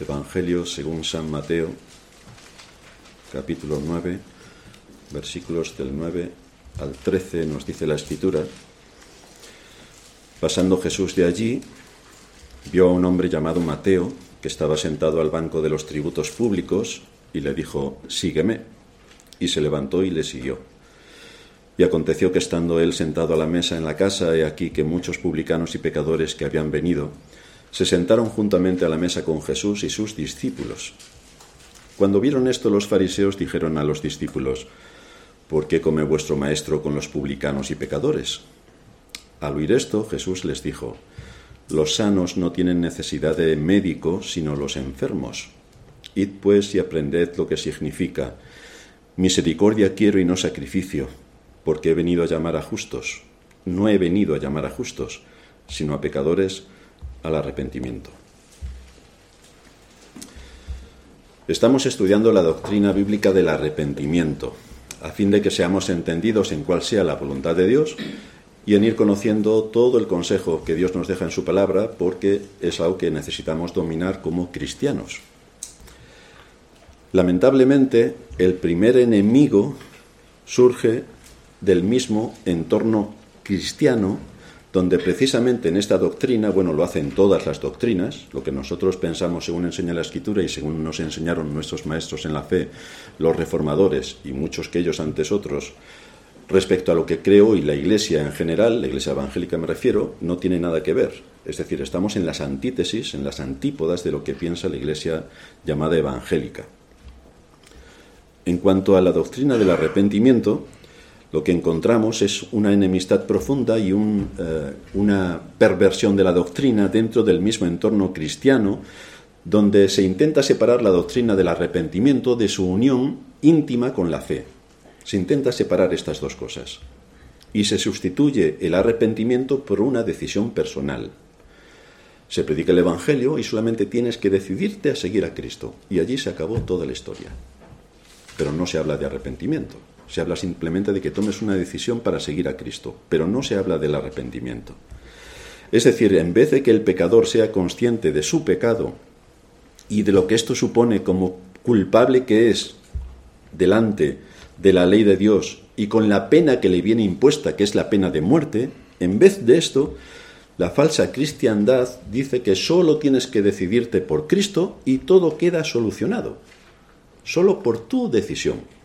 Evangelio según San Mateo, capítulo 9, versículos del 9 al 13, nos dice la escritura. Pasando Jesús de allí, vio a un hombre llamado Mateo, que estaba sentado al banco de los tributos públicos, y le dijo, Sígueme. Y se levantó y le siguió. Y aconteció que estando él sentado a la mesa en la casa, he aquí que muchos publicanos y pecadores que habían venido, se sentaron juntamente a la mesa con Jesús y sus discípulos. Cuando vieron esto los fariseos dijeron a los discípulos, ¿por qué come vuestro maestro con los publicanos y pecadores? Al oír esto, Jesús les dijo, los sanos no tienen necesidad de médico, sino los enfermos. Id pues y aprended lo que significa, misericordia quiero y no sacrificio, porque he venido a llamar a justos. No he venido a llamar a justos, sino a pecadores al arrepentimiento. Estamos estudiando la doctrina bíblica del arrepentimiento, a fin de que seamos entendidos en cuál sea la voluntad de Dios y en ir conociendo todo el consejo que Dios nos deja en su palabra, porque es algo que necesitamos dominar como cristianos. Lamentablemente, el primer enemigo surge del mismo entorno cristiano donde precisamente en esta doctrina, bueno, lo hacen todas las doctrinas, lo que nosotros pensamos según enseña la Escritura y según nos enseñaron nuestros maestros en la fe, los reformadores y muchos que ellos antes otros, respecto a lo que creo y la Iglesia en general, la Iglesia evangélica me refiero, no tiene nada que ver. Es decir, estamos en las antítesis, en las antípodas de lo que piensa la Iglesia llamada evangélica. En cuanto a la doctrina del arrepentimiento, lo que encontramos es una enemistad profunda y eh, una perversión de la doctrina dentro del mismo entorno cristiano, donde se intenta separar la doctrina del arrepentimiento de su unión íntima con la fe. Se intenta separar estas dos cosas. Y se sustituye el arrepentimiento por una decisión personal. Se predica el Evangelio y solamente tienes que decidirte a seguir a Cristo. Y allí se acabó toda la historia. Pero no se habla de arrepentimiento. Se habla simplemente de que tomes una decisión para seguir a Cristo, pero no se habla del arrepentimiento. Es decir, en vez de que el pecador sea consciente de su pecado y de lo que esto supone como culpable que es delante de la ley de Dios y con la pena que le viene impuesta, que es la pena de muerte, en vez de esto, la falsa cristiandad dice que solo tienes que decidirte por Cristo y todo queda solucionado, solo por tu decisión.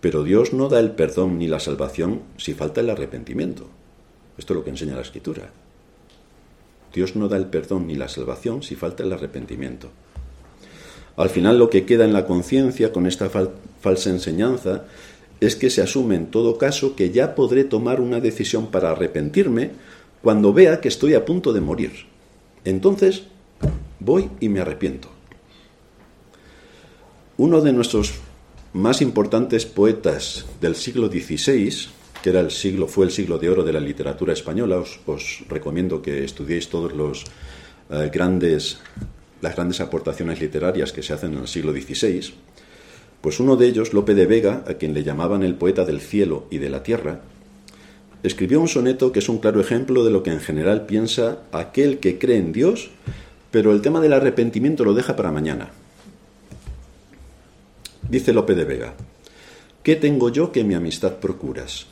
Pero Dios no da el perdón ni la salvación si falta el arrepentimiento. Esto es lo que enseña la Escritura. Dios no da el perdón ni la salvación si falta el arrepentimiento. Al final lo que queda en la conciencia con esta falsa enseñanza es que se asume en todo caso que ya podré tomar una decisión para arrepentirme cuando vea que estoy a punto de morir. Entonces voy y me arrepiento. Uno de nuestros más importantes poetas del siglo XVI, que era el siglo, fue el siglo de oro de la literatura española, os, recomiendo que estudiéis todos los eh, grandes, las grandes aportaciones literarias que se hacen en el siglo XVI, pues uno de ellos, Lope de Vega, a quien le llamaban el poeta del cielo y de la tierra, escribió un soneto que es un claro ejemplo de lo que en general piensa aquel que cree en Dios, pero el tema del arrepentimiento lo deja para mañana. Dice Lope de Vega, ¿qué tengo yo que mi amistad procuras?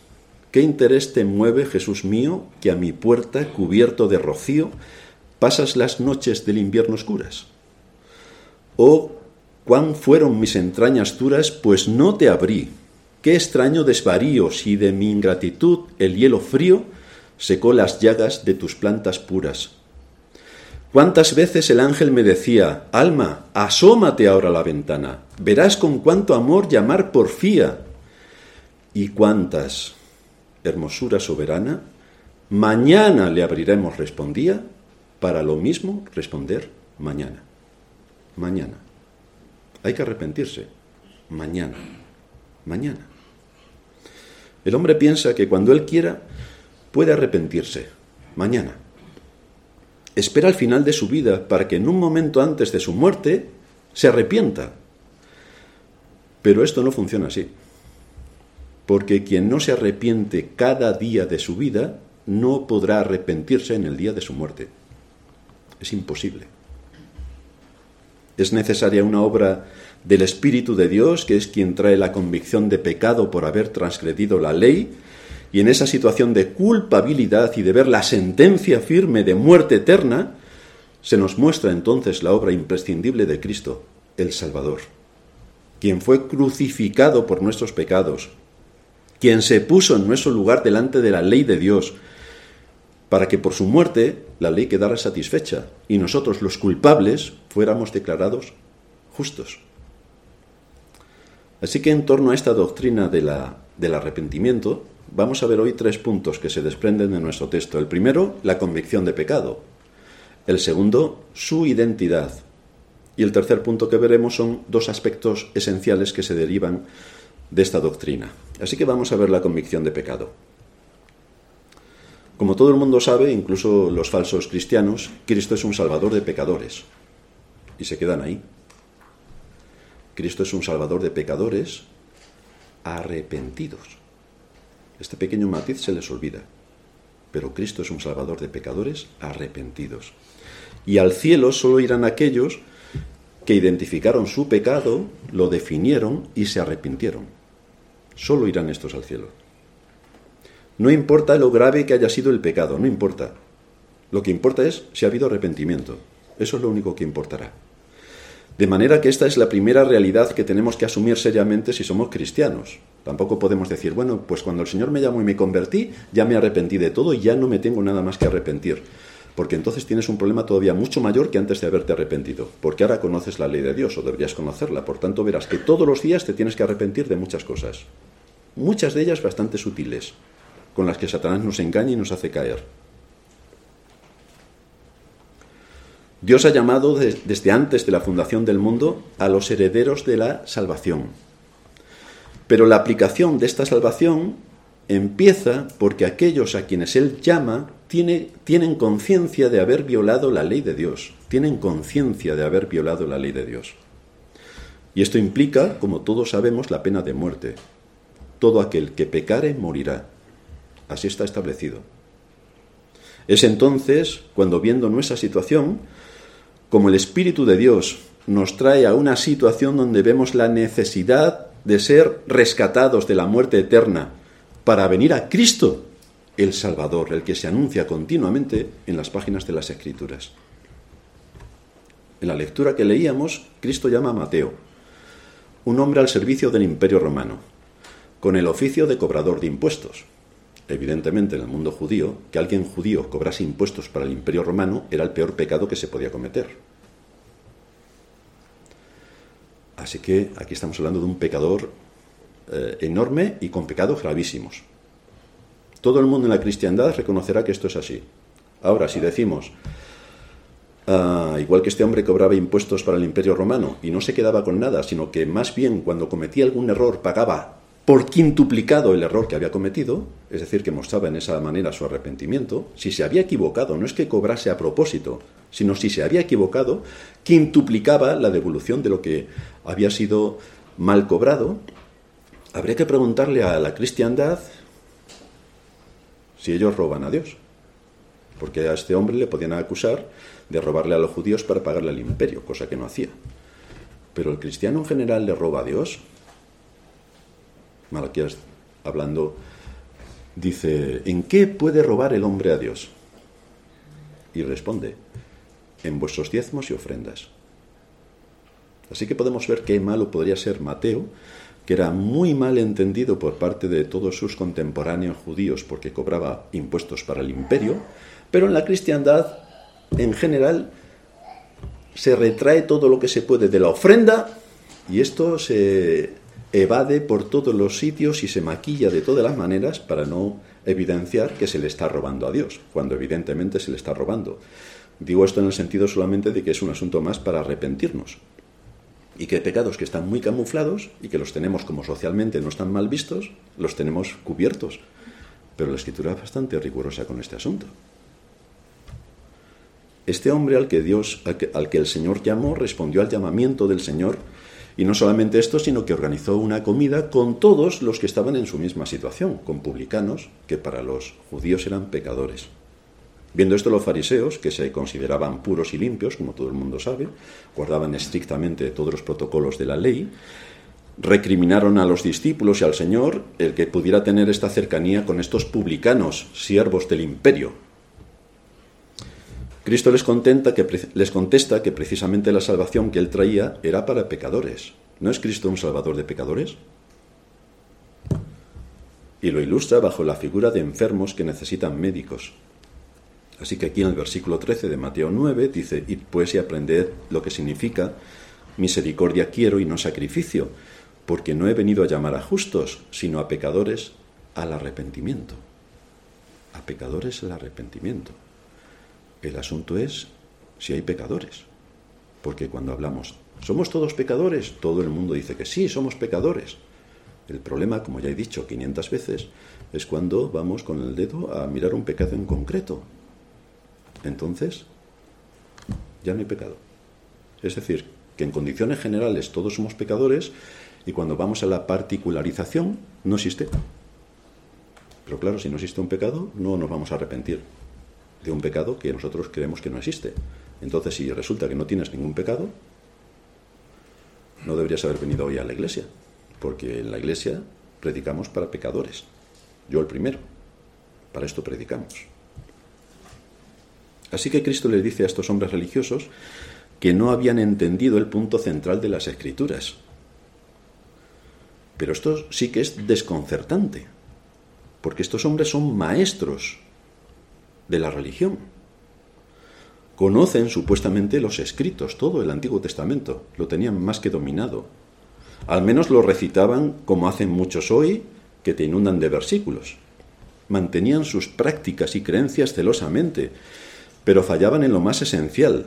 ¿Qué interés te mueve, Jesús mío, que a mi puerta, cubierto de rocío, pasas las noches del invierno oscuras? Oh, cuán fueron mis entrañas duras, pues no te abrí. Qué extraño desvarío si de mi ingratitud el hielo frío secó las llagas de tus plantas puras. ¿Cuántas veces el ángel me decía, Alma, asómate ahora a la ventana, verás con cuánto amor llamar porfía? ¿Y cuántas, hermosura soberana, mañana le abriremos, respondía, para lo mismo responder mañana. Mañana. Hay que arrepentirse. Mañana. Mañana. El hombre piensa que cuando él quiera puede arrepentirse. Mañana espera al final de su vida para que en un momento antes de su muerte se arrepienta. Pero esto no funciona así. Porque quien no se arrepiente cada día de su vida no podrá arrepentirse en el día de su muerte. Es imposible. Es necesaria una obra del Espíritu de Dios, que es quien trae la convicción de pecado por haber transgredido la ley, y en esa situación de culpabilidad y de ver la sentencia firme de muerte eterna, se nos muestra entonces la obra imprescindible de Cristo, el Salvador, quien fue crucificado por nuestros pecados, quien se puso en nuestro lugar delante de la ley de Dios, para que por su muerte la ley quedara satisfecha y nosotros los culpables fuéramos declarados justos. Así que en torno a esta doctrina de la, del arrepentimiento, vamos a ver hoy tres puntos que se desprenden de nuestro texto. El primero, la convicción de pecado. El segundo, su identidad. Y el tercer punto que veremos son dos aspectos esenciales que se derivan de esta doctrina. Así que vamos a ver la convicción de pecado. Como todo el mundo sabe, incluso los falsos cristianos, Cristo es un salvador de pecadores. Y se quedan ahí. Cristo es un salvador de pecadores arrepentidos. Este pequeño matiz se les olvida. Pero Cristo es un salvador de pecadores arrepentidos. Y al cielo solo irán aquellos que identificaron su pecado, lo definieron y se arrepintieron. Solo irán estos al cielo. No importa lo grave que haya sido el pecado, no importa. Lo que importa es si ha habido arrepentimiento. Eso es lo único que importará. De manera que esta es la primera realidad que tenemos que asumir seriamente si somos cristianos. Tampoco podemos decir, bueno, pues cuando el Señor me llamó y me convertí, ya me arrepentí de todo y ya no me tengo nada más que arrepentir. Porque entonces tienes un problema todavía mucho mayor que antes de haberte arrepentido. Porque ahora conoces la ley de Dios o deberías conocerla. Por tanto, verás que todos los días te tienes que arrepentir de muchas cosas. Muchas de ellas bastante sutiles, con las que Satanás nos engaña y nos hace caer. Dios ha llamado desde antes de la fundación del mundo a los herederos de la salvación. Pero la aplicación de esta salvación empieza porque aquellos a quienes Él llama tienen conciencia de haber violado la ley de Dios, tienen conciencia de haber violado la ley de Dios. Y esto implica, como todos sabemos, la pena de muerte. Todo aquel que pecare morirá. Así está establecido. Es entonces cuando viendo nuestra situación, como el Espíritu de Dios nos trae a una situación donde vemos la necesidad de ser rescatados de la muerte eterna para venir a Cristo, el Salvador, el que se anuncia continuamente en las páginas de las Escrituras. En la lectura que leíamos, Cristo llama a Mateo, un hombre al servicio del imperio romano, con el oficio de cobrador de impuestos. Evidentemente, en el mundo judío, que alguien judío cobrase impuestos para el imperio romano era el peor pecado que se podía cometer. Así que aquí estamos hablando de un pecador eh, enorme y con pecados gravísimos. Todo el mundo en la cristiandad reconocerá que esto es así. Ahora, si decimos, ah, igual que este hombre cobraba impuestos para el imperio romano y no se quedaba con nada, sino que más bien cuando cometía algún error pagaba por quintuplicado el error que había cometido, es decir, que mostraba en esa manera su arrepentimiento, si se había equivocado, no es que cobrase a propósito, sino si se había equivocado, quintuplicaba la devolución de lo que había sido mal cobrado, habría que preguntarle a la cristiandad si ellos roban a Dios. Porque a este hombre le podían acusar de robarle a los judíos para pagarle al imperio, cosa que no hacía. Pero el cristiano en general le roba a Dios. Malaquías hablando dice, ¿en qué puede robar el hombre a Dios? Y responde, en vuestros diezmos y ofrendas. Así que podemos ver qué malo podría ser Mateo, que era muy mal entendido por parte de todos sus contemporáneos judíos porque cobraba impuestos para el imperio, pero en la cristiandad en general se retrae todo lo que se puede de la ofrenda y esto se evade por todos los sitios y se maquilla de todas las maneras para no evidenciar que se le está robando a Dios, cuando evidentemente se le está robando. Digo esto en el sentido solamente de que es un asunto más para arrepentirnos. Y que pecados que están muy camuflados y que los tenemos como socialmente no están mal vistos, los tenemos cubiertos. Pero la escritura es bastante rigurosa con este asunto. Este hombre al que Dios, al que el Señor llamó, respondió al llamamiento del Señor y no solamente esto, sino que organizó una comida con todos los que estaban en su misma situación, con publicanos, que para los judíos eran pecadores. Viendo esto los fariseos, que se consideraban puros y limpios, como todo el mundo sabe, guardaban estrictamente todos los protocolos de la ley, recriminaron a los discípulos y al Señor el que pudiera tener esta cercanía con estos publicanos, siervos del imperio. Cristo les, que, les contesta que precisamente la salvación que él traía era para pecadores. ¿No es Cristo un salvador de pecadores? Y lo ilustra bajo la figura de enfermos que necesitan médicos. Así que aquí en el versículo 13 de Mateo 9 dice, id pues y aprended lo que significa misericordia quiero y no sacrificio, porque no he venido a llamar a justos, sino a pecadores al arrepentimiento. A pecadores al arrepentimiento. El asunto es si hay pecadores, porque cuando hablamos, ¿somos todos pecadores? Todo el mundo dice que sí, somos pecadores. El problema, como ya he dicho 500 veces, es cuando vamos con el dedo a mirar un pecado en concreto entonces ya no hay pecado. Es decir, que en condiciones generales todos somos pecadores y cuando vamos a la particularización no existe. Pero claro, si no existe un pecado, no nos vamos a arrepentir de un pecado que nosotros creemos que no existe. Entonces, si resulta que no tienes ningún pecado, no deberías haber venido hoy a la iglesia, porque en la iglesia predicamos para pecadores. Yo el primero. Para esto predicamos. Así que Cristo le dice a estos hombres religiosos que no habían entendido el punto central de las escrituras. Pero esto sí que es desconcertante, porque estos hombres son maestros de la religión. Conocen supuestamente los escritos, todo el Antiguo Testamento, lo tenían más que dominado. Al menos lo recitaban como hacen muchos hoy, que te inundan de versículos. Mantenían sus prácticas y creencias celosamente, pero fallaban en lo más esencial.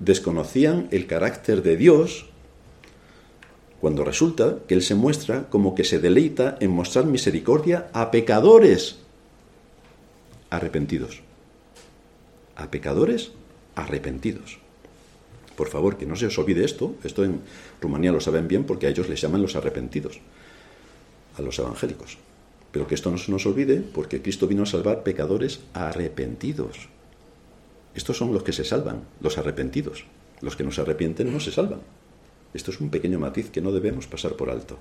Desconocían el carácter de Dios cuando resulta que Él se muestra como que se deleita en mostrar misericordia a pecadores arrepentidos. A pecadores arrepentidos. Por favor, que no se os olvide esto. Esto en Rumanía lo saben bien porque a ellos les llaman los arrepentidos, a los evangélicos. Pero que esto no se nos olvide porque Cristo vino a salvar pecadores arrepentidos. Estos son los que se salvan, los arrepentidos. Los que no se arrepienten no se salvan. Esto es un pequeño matiz que no debemos pasar por alto.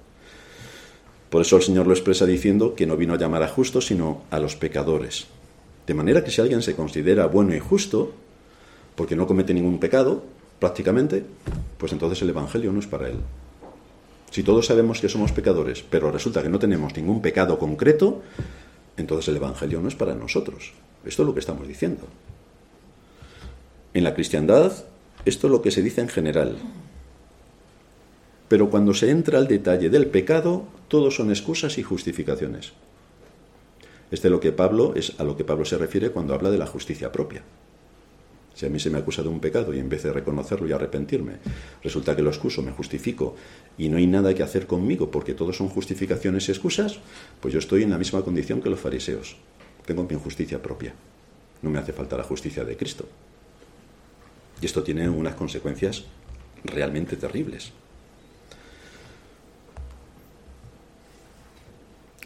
Por eso el Señor lo expresa diciendo que no vino a llamar a justos, sino a los pecadores. De manera que si alguien se considera bueno y justo, porque no comete ningún pecado, prácticamente, pues entonces el Evangelio no es para él. Si todos sabemos que somos pecadores, pero resulta que no tenemos ningún pecado concreto, entonces el Evangelio no es para nosotros. Esto es lo que estamos diciendo. En la cristiandad, esto es lo que se dice en general. Pero cuando se entra al detalle del pecado, todo son excusas y justificaciones. Este es lo que Pablo es a lo que Pablo se refiere cuando habla de la justicia propia. Si a mí se me acusa de un pecado y en vez de reconocerlo y arrepentirme, resulta que lo excuso, me justifico y no hay nada que hacer conmigo porque todo son justificaciones y excusas, pues yo estoy en la misma condición que los fariseos. Tengo mi justicia propia. No me hace falta la justicia de Cristo. Y esto tiene unas consecuencias realmente terribles.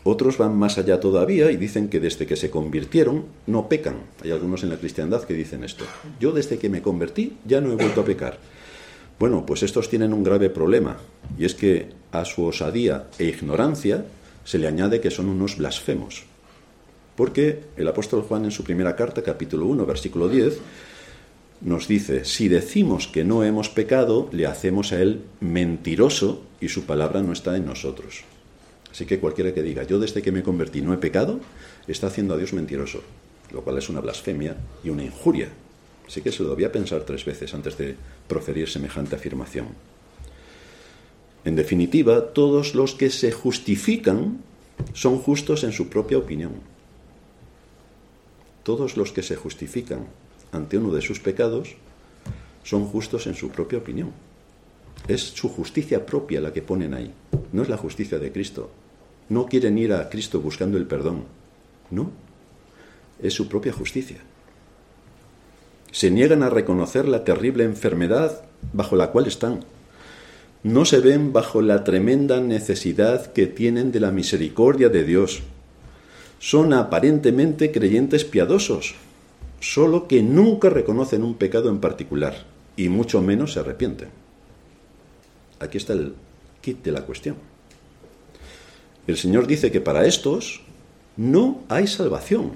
Otros van más allá todavía y dicen que desde que se convirtieron no pecan. Hay algunos en la cristiandad que dicen esto. Yo desde que me convertí ya no he vuelto a pecar. Bueno, pues estos tienen un grave problema y es que a su osadía e ignorancia se le añade que son unos blasfemos. Porque el apóstol Juan en su primera carta, capítulo 1, versículo 10, nos dice, si decimos que no hemos pecado, le hacemos a Él mentiroso y su palabra no está en nosotros. Así que cualquiera que diga, yo desde que me convertí no he pecado, está haciendo a Dios mentiroso, lo cual es una blasfemia y una injuria. Así que se lo debía pensar tres veces antes de proferir semejante afirmación. En definitiva, todos los que se justifican son justos en su propia opinión. Todos los que se justifican ante uno de sus pecados son justos en su propia opinión. Es su justicia propia la que ponen ahí, no es la justicia de Cristo. No quieren ir a Cristo buscando el perdón, no, es su propia justicia. Se niegan a reconocer la terrible enfermedad bajo la cual están. No se ven bajo la tremenda necesidad que tienen de la misericordia de Dios. Son aparentemente creyentes piadosos, solo que nunca reconocen un pecado en particular y mucho menos se arrepienten. Aquí está el kit de la cuestión. El Señor dice que para estos no hay salvación.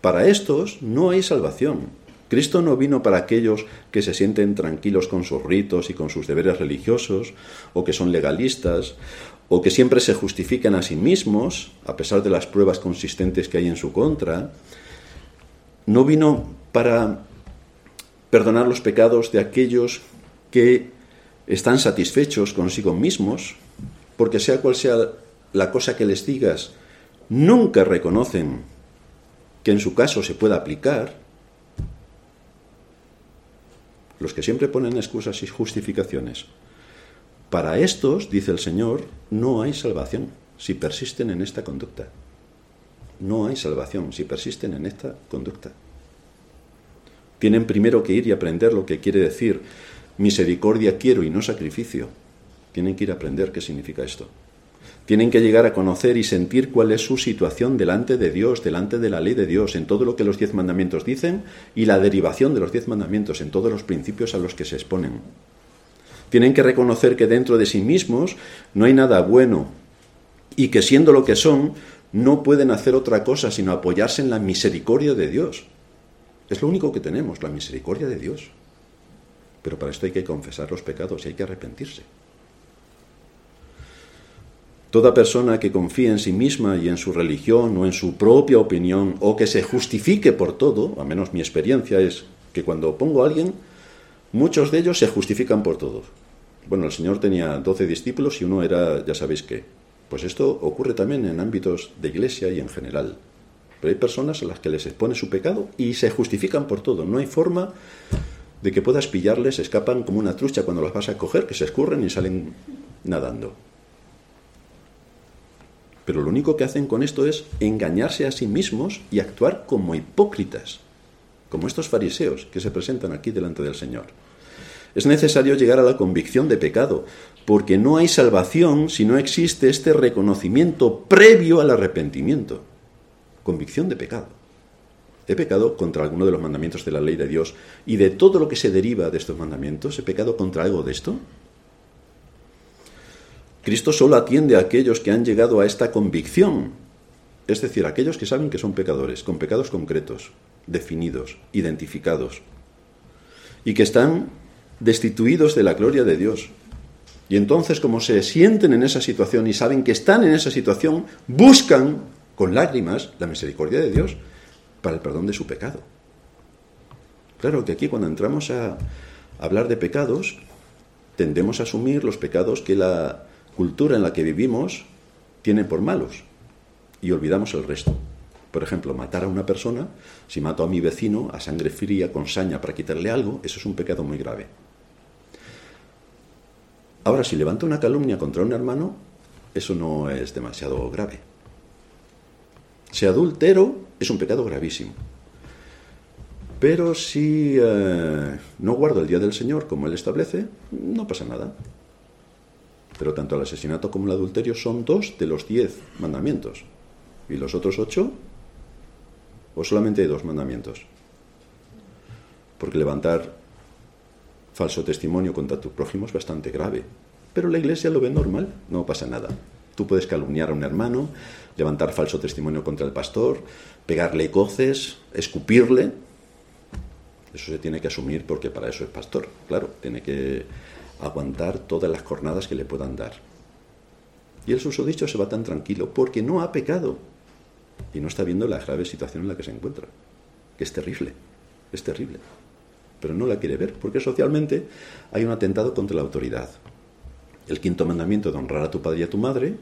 Para estos no hay salvación. Cristo no vino para aquellos que se sienten tranquilos con sus ritos y con sus deberes religiosos, o que son legalistas, o que siempre se justifican a sí mismos, a pesar de las pruebas consistentes que hay en su contra. No vino para perdonar los pecados de aquellos que están satisfechos consigo mismos, porque sea cual sea la cosa que les digas, nunca reconocen que en su caso se pueda aplicar, los que siempre ponen excusas y justificaciones. Para estos, dice el Señor, no hay salvación si persisten en esta conducta. No hay salvación si persisten en esta conducta. Tienen primero que ir y aprender lo que quiere decir misericordia quiero y no sacrificio. Tienen que ir a aprender qué significa esto. Tienen que llegar a conocer y sentir cuál es su situación delante de Dios, delante de la ley de Dios, en todo lo que los diez mandamientos dicen y la derivación de los diez mandamientos, en todos los principios a los que se exponen. Tienen que reconocer que dentro de sí mismos no hay nada bueno y que siendo lo que son, no pueden hacer otra cosa sino apoyarse en la misericordia de Dios. Es lo único que tenemos, la misericordia de Dios. Pero para esto hay que confesar los pecados y hay que arrepentirse. Toda persona que confíe en sí misma y en su religión o en su propia opinión o que se justifique por todo, a menos mi experiencia es que cuando pongo a alguien, muchos de ellos se justifican por todo. Bueno, el Señor tenía doce discípulos y uno era, ya sabéis qué. Pues esto ocurre también en ámbitos de iglesia y en general. Pero hay personas a las que les expone su pecado y se justifican por todo. No hay forma de que puedas pillarles, escapan como una trucha cuando las vas a coger, que se escurren y salen nadando. Pero lo único que hacen con esto es engañarse a sí mismos y actuar como hipócritas, como estos fariseos que se presentan aquí delante del Señor. Es necesario llegar a la convicción de pecado, porque no hay salvación si no existe este reconocimiento previo al arrepentimiento. Convicción de pecado. He pecado contra alguno de los mandamientos de la ley de Dios y de todo lo que se deriva de estos mandamientos. ¿He pecado contra algo de esto? Cristo solo atiende a aquellos que han llegado a esta convicción, es decir, aquellos que saben que son pecadores, con pecados concretos, definidos, identificados, y que están destituidos de la gloria de Dios. Y entonces, como se sienten en esa situación y saben que están en esa situación, buscan con lágrimas la misericordia de Dios para el perdón de su pecado. Claro que aquí cuando entramos a hablar de pecados, tendemos a asumir los pecados que la cultura en la que vivimos tiene por malos y olvidamos el resto. Por ejemplo, matar a una persona, si mato a mi vecino a sangre fría con saña para quitarle algo, eso es un pecado muy grave. Ahora, si levanto una calumnia contra un hermano, eso no es demasiado grave. Si adultero, es un pecado gravísimo. Pero si eh, no guardo el día del Señor como Él establece, no pasa nada. Pero tanto el asesinato como el adulterio son dos de los diez mandamientos. ¿Y los otros ocho? ¿O solamente hay dos mandamientos? Porque levantar falso testimonio contra tu prójimo es bastante grave. Pero la iglesia lo ve normal, no pasa nada. Tú puedes calumniar a un hermano, levantar falso testimonio contra el pastor, pegarle coces, escupirle. Eso se tiene que asumir porque para eso es pastor, claro, tiene que aguantar todas las jornadas que le puedan dar. Y el susodicho se va tan tranquilo porque no ha pecado y no está viendo la grave situación en la que se encuentra, que es terrible, es terrible. Pero no la quiere ver porque socialmente hay un atentado contra la autoridad. El quinto mandamiento de honrar a tu padre y a tu madre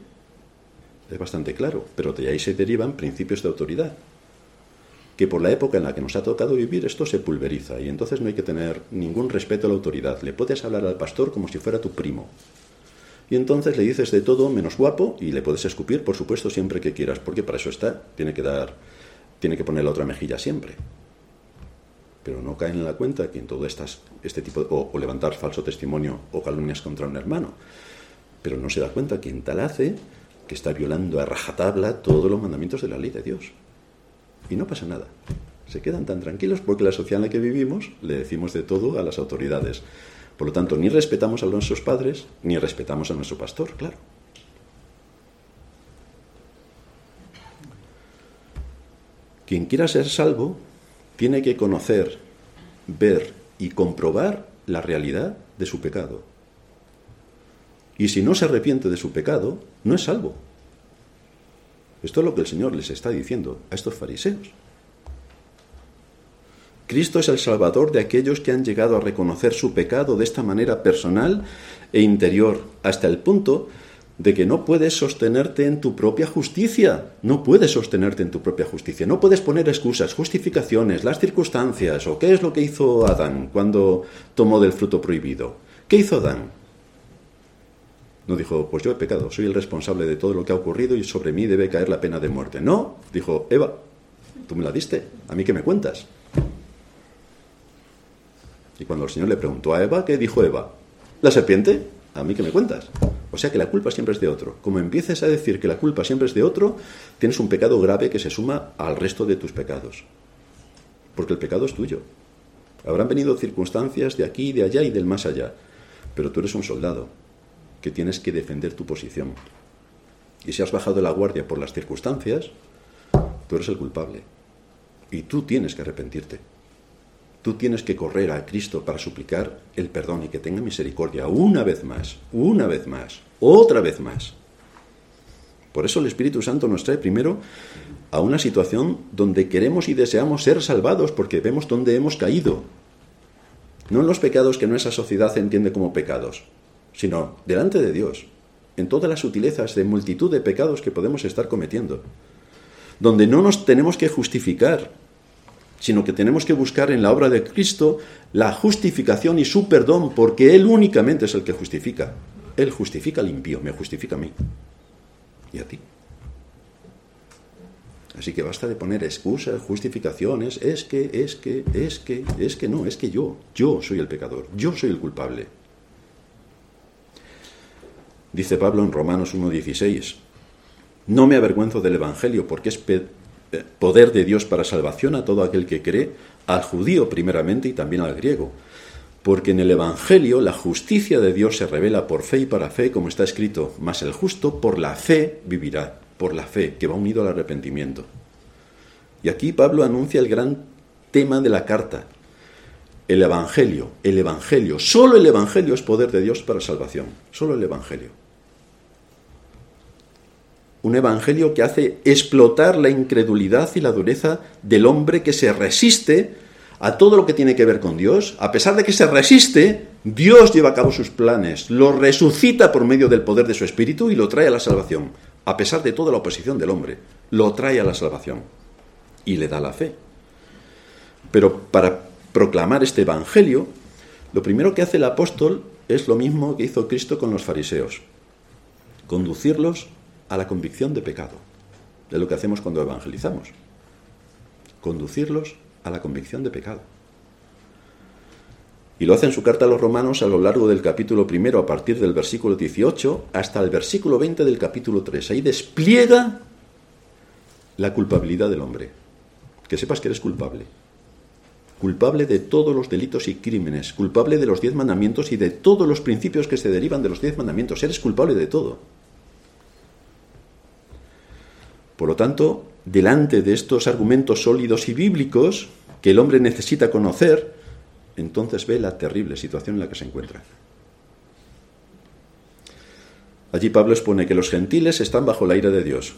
es bastante claro, pero de ahí se derivan principios de autoridad que por la época en la que nos ha tocado vivir esto se pulveriza y entonces no hay que tener ningún respeto a la autoridad. Le puedes hablar al pastor como si fuera tu primo. Y entonces le dices de todo menos guapo y le puedes escupir, por supuesto, siempre que quieras, porque para eso está. Tiene que dar, tiene que poner la otra mejilla siempre. Pero no caen en la cuenta que en todo estas, este tipo, o, o levantar falso testimonio o calumnias contra un hermano. Pero no se da cuenta que en tal hace que está violando a rajatabla todos los mandamientos de la ley de Dios y no pasa nada. Se quedan tan tranquilos porque la sociedad en la que vivimos le decimos de todo a las autoridades. Por lo tanto, ni respetamos a nuestros padres, ni respetamos a nuestro pastor, claro. Quien quiera ser salvo tiene que conocer, ver y comprobar la realidad de su pecado. Y si no se arrepiente de su pecado, no es salvo. Esto es lo que el Señor les está diciendo a estos fariseos. Cristo es el Salvador de aquellos que han llegado a reconocer su pecado de esta manera personal e interior, hasta el punto de que no puedes sostenerte en tu propia justicia. No puedes sostenerte en tu propia justicia. No puedes poner excusas, justificaciones, las circunstancias o qué es lo que hizo Adán cuando tomó del fruto prohibido. ¿Qué hizo Adán? No dijo, pues yo he pecado, soy el responsable de todo lo que ha ocurrido y sobre mí debe caer la pena de muerte. No, dijo, Eva, tú me la diste, a mí qué me cuentas. Y cuando el Señor le preguntó a Eva, ¿qué dijo Eva? ¿La serpiente? ¿A mí qué me cuentas? O sea que la culpa siempre es de otro. Como empieces a decir que la culpa siempre es de otro, tienes un pecado grave que se suma al resto de tus pecados. Porque el pecado es tuyo. Habrán venido circunstancias de aquí, de allá y del más allá. Pero tú eres un soldado que tienes que defender tu posición. Y si has bajado la guardia por las circunstancias, tú eres el culpable. Y tú tienes que arrepentirte. Tú tienes que correr a Cristo para suplicar el perdón y que tenga misericordia una vez más, una vez más, otra vez más. Por eso el Espíritu Santo nos trae primero a una situación donde queremos y deseamos ser salvados porque vemos dónde hemos caído. No en los pecados que nuestra sociedad entiende como pecados, sino delante de Dios, en todas las sutilezas de multitud de pecados que podemos estar cometiendo, donde no nos tenemos que justificar, sino que tenemos que buscar en la obra de Cristo la justificación y su perdón, porque Él únicamente es el que justifica. Él justifica al impío, me justifica a mí y a ti. Así que basta de poner excusas, justificaciones, es que, es que, es que, es que no, es que yo, yo soy el pecador, yo soy el culpable. Dice Pablo en Romanos 1.16, no me avergüenzo del Evangelio porque es eh, poder de Dios para salvación a todo aquel que cree, al judío primeramente y también al griego. Porque en el Evangelio la justicia de Dios se revela por fe y para fe, como está escrito, mas el justo por la fe vivirá, por la fe, que va unido al arrepentimiento. Y aquí Pablo anuncia el gran tema de la carta, el Evangelio, el Evangelio, solo el Evangelio es poder de Dios para salvación, solo el Evangelio un evangelio que hace explotar la incredulidad y la dureza del hombre que se resiste a todo lo que tiene que ver con Dios. A pesar de que se resiste, Dios lleva a cabo sus planes, lo resucita por medio del poder de su espíritu y lo trae a la salvación. A pesar de toda la oposición del hombre, lo trae a la salvación y le da la fe. Pero para proclamar este evangelio, lo primero que hace el apóstol es lo mismo que hizo Cristo con los fariseos, conducirlos a la convicción de pecado, de lo que hacemos cuando evangelizamos. Conducirlos a la convicción de pecado. Y lo hace en su carta a los romanos a lo largo del capítulo primero, a partir del versículo 18 hasta el versículo 20 del capítulo 3. Ahí despliega la culpabilidad del hombre. Que sepas que eres culpable. Culpable de todos los delitos y crímenes. Culpable de los diez mandamientos y de todos los principios que se derivan de los diez mandamientos. Eres culpable de todo. Por lo tanto, delante de estos argumentos sólidos y bíblicos que el hombre necesita conocer, entonces ve la terrible situación en la que se encuentra. Allí Pablo expone que los gentiles están bajo la ira de Dios.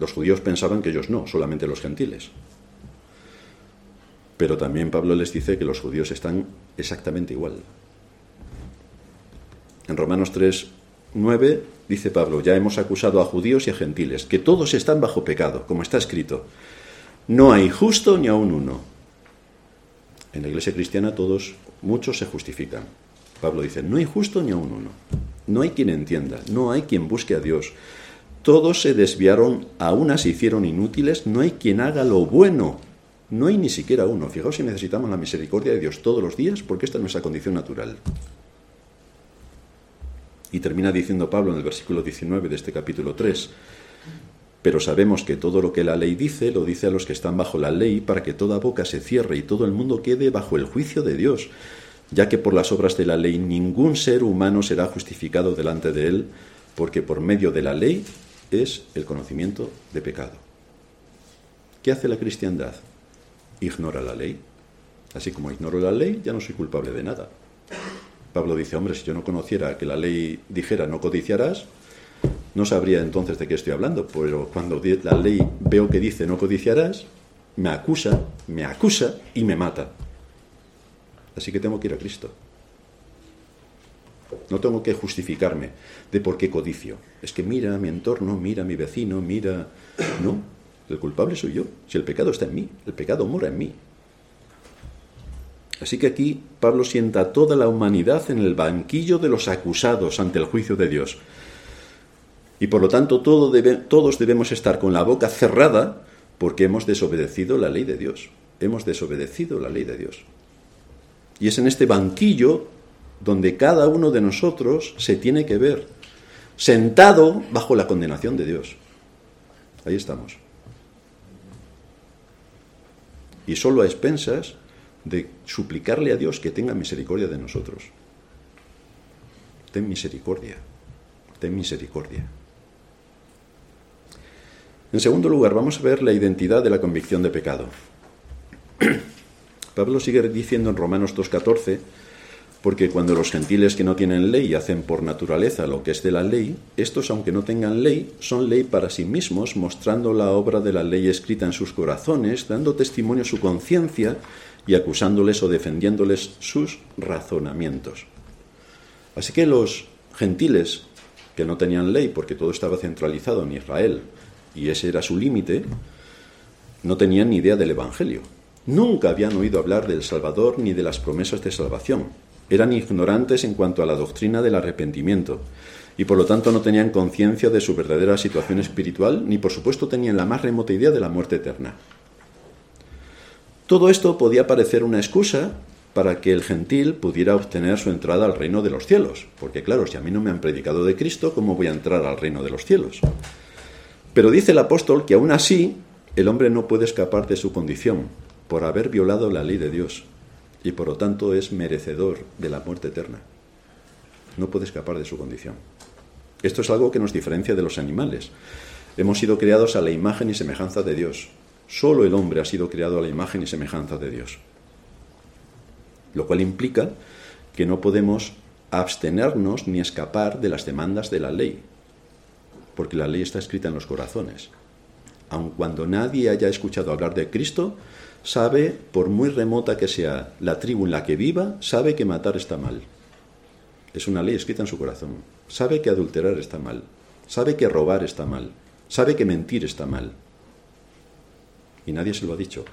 Los judíos pensaban que ellos no, solamente los gentiles. Pero también Pablo les dice que los judíos están exactamente igual. En Romanos 3, 9 dice Pablo, ya hemos acusado a judíos y a gentiles, que todos están bajo pecado, como está escrito. No hay justo ni aun uno. En la iglesia cristiana todos, muchos se justifican. Pablo dice, no hay justo ni aun uno. No hay quien entienda, no hay quien busque a Dios. Todos se desviaron, a unas se hicieron inútiles, no hay quien haga lo bueno. No hay ni siquiera uno. Fijaos si necesitamos la misericordia de Dios todos los días, porque esta es nuestra condición natural. Y termina diciendo Pablo en el versículo 19 de este capítulo 3, pero sabemos que todo lo que la ley dice lo dice a los que están bajo la ley para que toda boca se cierre y todo el mundo quede bajo el juicio de Dios, ya que por las obras de la ley ningún ser humano será justificado delante de él, porque por medio de la ley es el conocimiento de pecado. ¿Qué hace la cristiandad? Ignora la ley. Así como ignoro la ley, ya no soy culpable de nada. Pablo dice, hombre, si yo no conociera que la ley dijera no codiciarás, no sabría entonces de qué estoy hablando, pero cuando la ley veo que dice no codiciarás, me acusa, me acusa y me mata. Así que tengo que ir a Cristo. No tengo que justificarme de por qué codicio. Es que mira mi entorno, mira mi vecino, mira... No, el culpable soy yo. Si el pecado está en mí, el pecado mora en mí. Así que aquí Pablo sienta a toda la humanidad en el banquillo de los acusados ante el juicio de Dios. Y por lo tanto todos debemos estar con la boca cerrada porque hemos desobedecido la ley de Dios. Hemos desobedecido la ley de Dios. Y es en este banquillo donde cada uno de nosotros se tiene que ver sentado bajo la condenación de Dios. Ahí estamos. Y solo a expensas de suplicarle a Dios que tenga misericordia de nosotros. Ten misericordia, ten misericordia. En segundo lugar, vamos a ver la identidad de la convicción de pecado. Pablo sigue diciendo en Romanos 2.14, porque cuando los gentiles que no tienen ley hacen por naturaleza lo que es de la ley, estos, aunque no tengan ley, son ley para sí mismos, mostrando la obra de la ley escrita en sus corazones, dando testimonio a su conciencia y acusándoles o defendiéndoles sus razonamientos. Así que los gentiles que no tenían ley, porque todo estaba centralizado en Israel, y ese era su límite, no tenían ni idea del Evangelio. Nunca habían oído hablar del Salvador ni de las promesas de salvación. Eran ignorantes en cuanto a la doctrina del arrepentimiento y por lo tanto no tenían conciencia de su verdadera situación espiritual ni por supuesto tenían la más remota idea de la muerte eterna. Todo esto podía parecer una excusa para que el gentil pudiera obtener su entrada al reino de los cielos, porque claro, si a mí no me han predicado de Cristo, ¿cómo voy a entrar al reino de los cielos? Pero dice el apóstol que aún así el hombre no puede escapar de su condición por haber violado la ley de Dios y por lo tanto es merecedor de la muerte eterna. No puede escapar de su condición. Esto es algo que nos diferencia de los animales. Hemos sido creados a la imagen y semejanza de Dios. Solo el hombre ha sido creado a la imagen y semejanza de Dios. Lo cual implica que no podemos abstenernos ni escapar de las demandas de la ley, porque la ley está escrita en los corazones. Aun cuando nadie haya escuchado hablar de Cristo, sabe, por muy remota que sea la tribu en la que viva, sabe que matar está mal. Es una ley escrita en su corazón. Sabe que adulterar está mal. Sabe que robar está mal. Sabe que mentir está mal. Y nadie se lo ha dicho.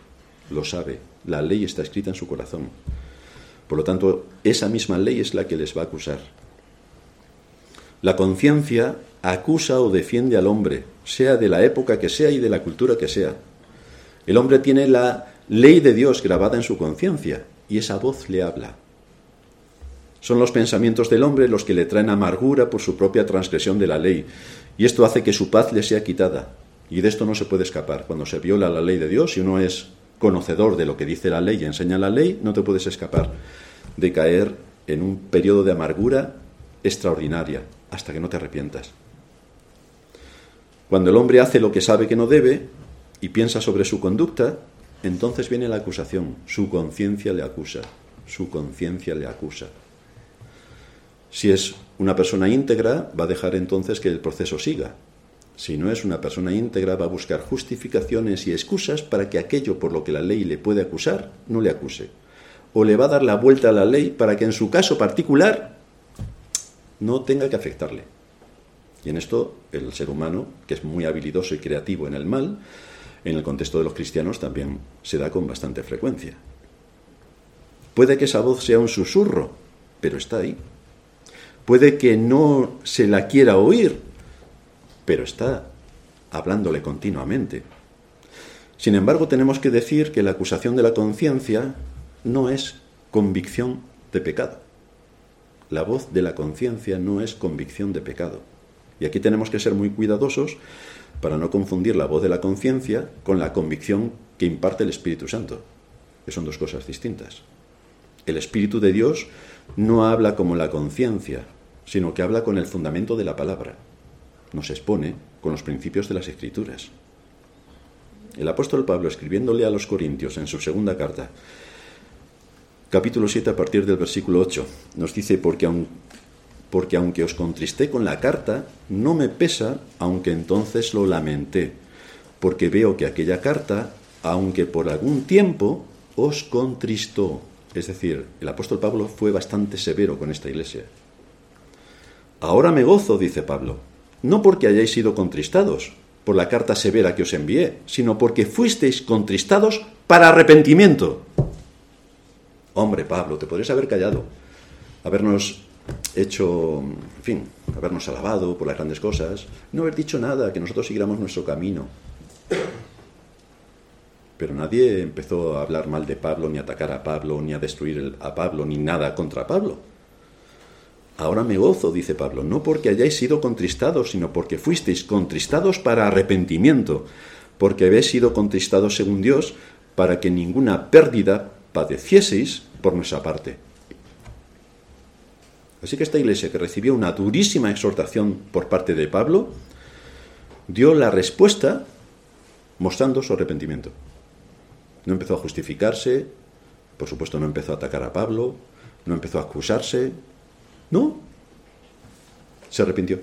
Lo sabe. La ley está escrita en su corazón. Por lo tanto, esa misma ley es la que les va a acusar. La conciencia acusa o defiende al hombre, sea de la época que sea y de la cultura que sea. El hombre tiene la ley de Dios grabada en su conciencia y esa voz le habla. Son los pensamientos del hombre los que le traen amargura por su propia transgresión de la ley y esto hace que su paz le sea quitada. Y de esto no se puede escapar. Cuando se viola la ley de Dios y uno es conocedor de lo que dice la ley y enseña la ley, no te puedes escapar de caer en un periodo de amargura extraordinaria hasta que no te arrepientas. Cuando el hombre hace lo que sabe que no debe y piensa sobre su conducta, entonces viene la acusación. Su conciencia le acusa. Su conciencia le acusa. Si es una persona íntegra, va a dejar entonces que el proceso siga. Si no es una persona íntegra, va a buscar justificaciones y excusas para que aquello por lo que la ley le puede acusar no le acuse. O le va a dar la vuelta a la ley para que en su caso particular no tenga que afectarle. Y en esto el ser humano, que es muy habilidoso y creativo en el mal, en el contexto de los cristianos también se da con bastante frecuencia. Puede que esa voz sea un susurro, pero está ahí. Puede que no se la quiera oír, pero está hablándole continuamente. Sin embargo, tenemos que decir que la acusación de la conciencia no es convicción de pecado. La voz de la conciencia no es convicción de pecado. Y aquí tenemos que ser muy cuidadosos para no confundir la voz de la conciencia con la convicción que imparte el Espíritu Santo, que son dos cosas distintas. El Espíritu de Dios no habla como la conciencia, sino que habla con el fundamento de la palabra. Nos expone con los principios de las Escrituras. El apóstol Pablo, escribiéndole a los Corintios en su segunda carta, capítulo 7 a partir del versículo 8, nos dice, porque, porque aunque os contristé con la carta, no me pesa, aunque entonces lo lamenté, porque veo que aquella carta, aunque por algún tiempo, os contristó. Es decir, el apóstol Pablo fue bastante severo con esta iglesia. Ahora me gozo, dice Pablo, no porque hayáis sido contristados, por la carta severa que os envié, sino porque fuisteis contristados para arrepentimiento. Hombre, Pablo, te podrías haber callado, habernos hecho, en fin, habernos alabado por las grandes cosas, no haber dicho nada, que nosotros siguiéramos nuestro camino. Pero nadie empezó a hablar mal de Pablo, ni a atacar a Pablo, ni a destruir a Pablo, ni nada contra Pablo. Ahora me gozo, dice Pablo, no porque hayáis sido contristados, sino porque fuisteis contristados para arrepentimiento, porque habéis sido contristados según Dios, para que ninguna pérdida padecieseis por nuestra parte. Así que esta iglesia que recibió una durísima exhortación por parte de Pablo, dio la respuesta mostrando su arrepentimiento. No empezó a justificarse, por supuesto no empezó a atacar a Pablo, no empezó a acusarse, no, se arrepintió.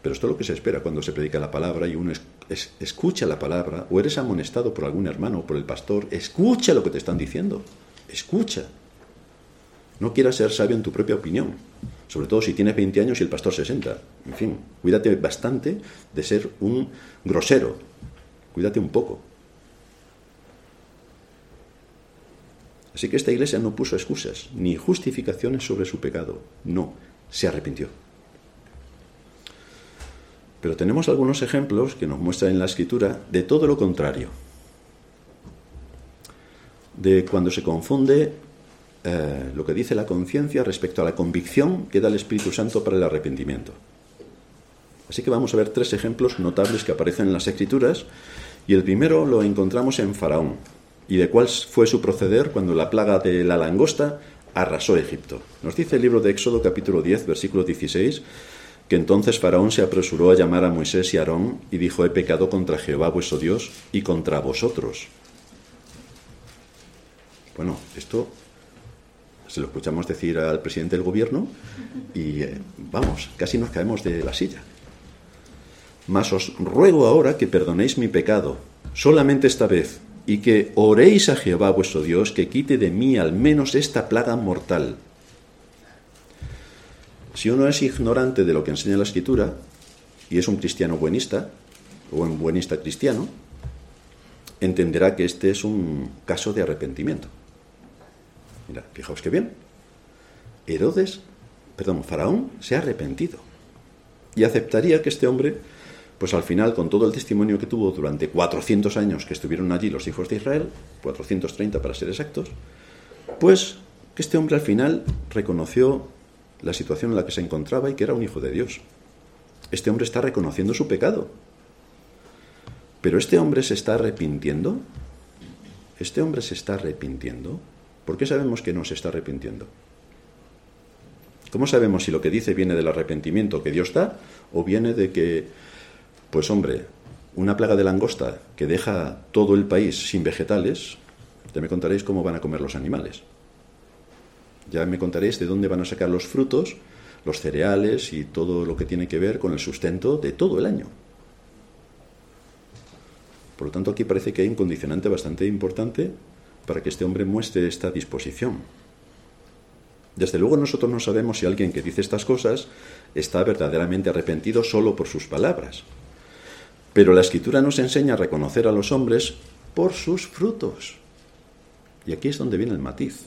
Pero esto es lo que se espera cuando se predica la palabra y uno escucha la palabra, o eres amonestado por algún hermano o por el pastor, escucha lo que te están diciendo, escucha. No quieras ser sabio en tu propia opinión, sobre todo si tienes 20 años y el pastor 60. En fin, cuídate bastante de ser un grosero, cuídate un poco. Así que esta iglesia no puso excusas ni justificaciones sobre su pecado. No, se arrepintió. Pero tenemos algunos ejemplos que nos muestran en la escritura de todo lo contrario. De cuando se confunde eh, lo que dice la conciencia respecto a la convicción que da el Espíritu Santo para el arrepentimiento. Así que vamos a ver tres ejemplos notables que aparecen en las escrituras y el primero lo encontramos en Faraón y de cuál fue su proceder cuando la plaga de la langosta arrasó Egipto. Nos dice el libro de Éxodo capítulo 10, versículo 16, que entonces Faraón se apresuró a llamar a Moisés y Aarón y dijo, he pecado contra Jehová vuestro Dios y contra vosotros. Bueno, esto se lo escuchamos decir al presidente del gobierno y eh, vamos, casi nos caemos de la silla. Mas os ruego ahora que perdonéis mi pecado, solamente esta vez, y que oréis a Jehová vuestro Dios que quite de mí al menos esta plaga mortal. Si uno es ignorante de lo que enseña la escritura y es un cristiano buenista o un buenista cristiano, entenderá que este es un caso de arrepentimiento. Mira, fijaos que bien. Herodes, perdón, Faraón se ha arrepentido y aceptaría que este hombre pues al final, con todo el testimonio que tuvo durante 400 años que estuvieron allí los hijos de Israel, 430 para ser exactos, pues que este hombre al final reconoció la situación en la que se encontraba y que era un hijo de Dios. Este hombre está reconociendo su pecado. Pero este hombre se está arrepintiendo. Este hombre se está arrepintiendo. ¿Por qué sabemos que no se está arrepintiendo? ¿Cómo sabemos si lo que dice viene del arrepentimiento que Dios da o viene de que pues hombre, una plaga de langosta que deja todo el país sin vegetales, ya me contaréis cómo van a comer los animales. Ya me contaréis de dónde van a sacar los frutos, los cereales y todo lo que tiene que ver con el sustento de todo el año. Por lo tanto, aquí parece que hay un condicionante bastante importante para que este hombre muestre esta disposición. Desde luego nosotros no sabemos si alguien que dice estas cosas está verdaderamente arrepentido solo por sus palabras. Pero la escritura nos enseña a reconocer a los hombres por sus frutos. Y aquí es donde viene el matiz.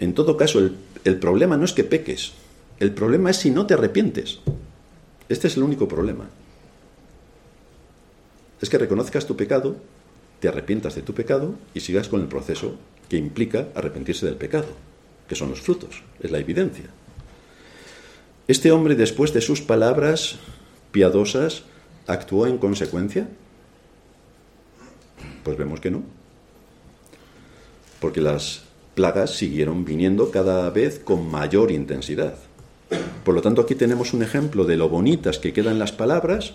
En todo caso, el, problema no es que peques, el problema es si no te arrepientes. Este es el único problema. Es que reconozcas tu pecado, te arrepientas de tu pecado y sigas con el proceso que implica arrepentirse del pecado, que son los frutos, es la evidencia. Este hombre, después de sus palabras, piadosas, actuó en consecuencia? Pues vemos que no. Porque las plagas siguieron viniendo cada vez con mayor intensidad. Por lo tanto, aquí tenemos un ejemplo de lo bonitas que quedan las palabras,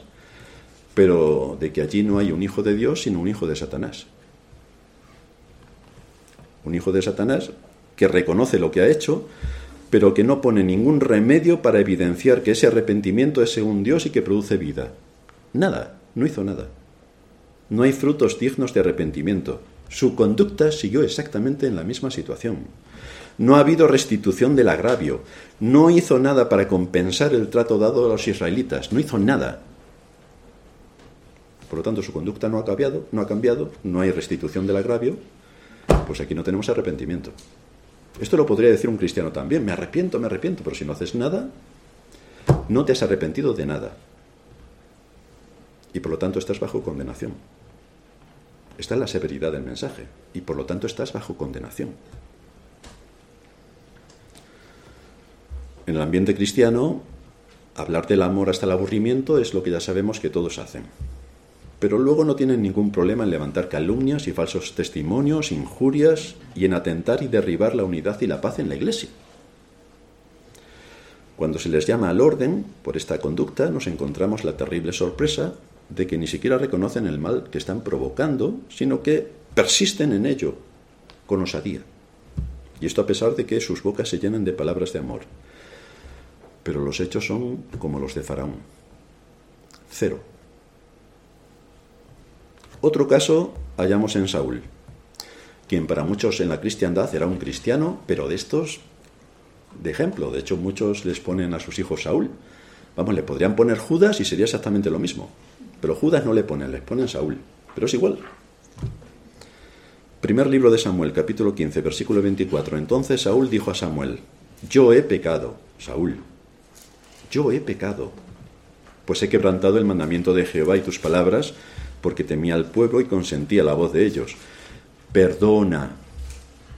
pero de que allí no hay un hijo de Dios, sino un hijo de Satanás. Un hijo de Satanás que reconoce lo que ha hecho, pero que no pone ningún remedio para evidenciar que ese arrepentimiento es según Dios y que produce vida. Nada, no hizo nada. No hay frutos dignos de arrepentimiento. Su conducta siguió exactamente en la misma situación. No ha habido restitución del agravio. No hizo nada para compensar el trato dado a los israelitas. No hizo nada. Por lo tanto, su conducta no ha cambiado, no ha cambiado, no hay restitución del agravio. Pues aquí no tenemos arrepentimiento. Esto lo podría decir un cristiano también. Me arrepiento, me arrepiento, pero si no haces nada, no te has arrepentido de nada. Y por lo tanto estás bajo condenación. Está en la severidad del mensaje. Y por lo tanto estás bajo condenación. En el ambiente cristiano, hablar del amor hasta el aburrimiento es lo que ya sabemos que todos hacen pero luego no tienen ningún problema en levantar calumnias y falsos testimonios, injurias y en atentar y derribar la unidad y la paz en la Iglesia. Cuando se les llama al orden por esta conducta, nos encontramos la terrible sorpresa de que ni siquiera reconocen el mal que están provocando, sino que persisten en ello con osadía. Y esto a pesar de que sus bocas se llenan de palabras de amor. Pero los hechos son como los de Faraón. Cero otro caso hallamos en Saúl, quien para muchos en la cristiandad era un cristiano, pero de estos de ejemplo. De hecho, muchos les ponen a sus hijos Saúl. Vamos, le podrían poner Judas y sería exactamente lo mismo. Pero Judas no le ponen, les ponen Saúl. Pero es igual. Primer libro de Samuel, capítulo 15, versículo 24. Entonces Saúl dijo a Samuel, yo he pecado, Saúl, yo he pecado, pues he quebrantado el mandamiento de Jehová y tus palabras, porque temía al pueblo y consentía la voz de ellos. Perdona,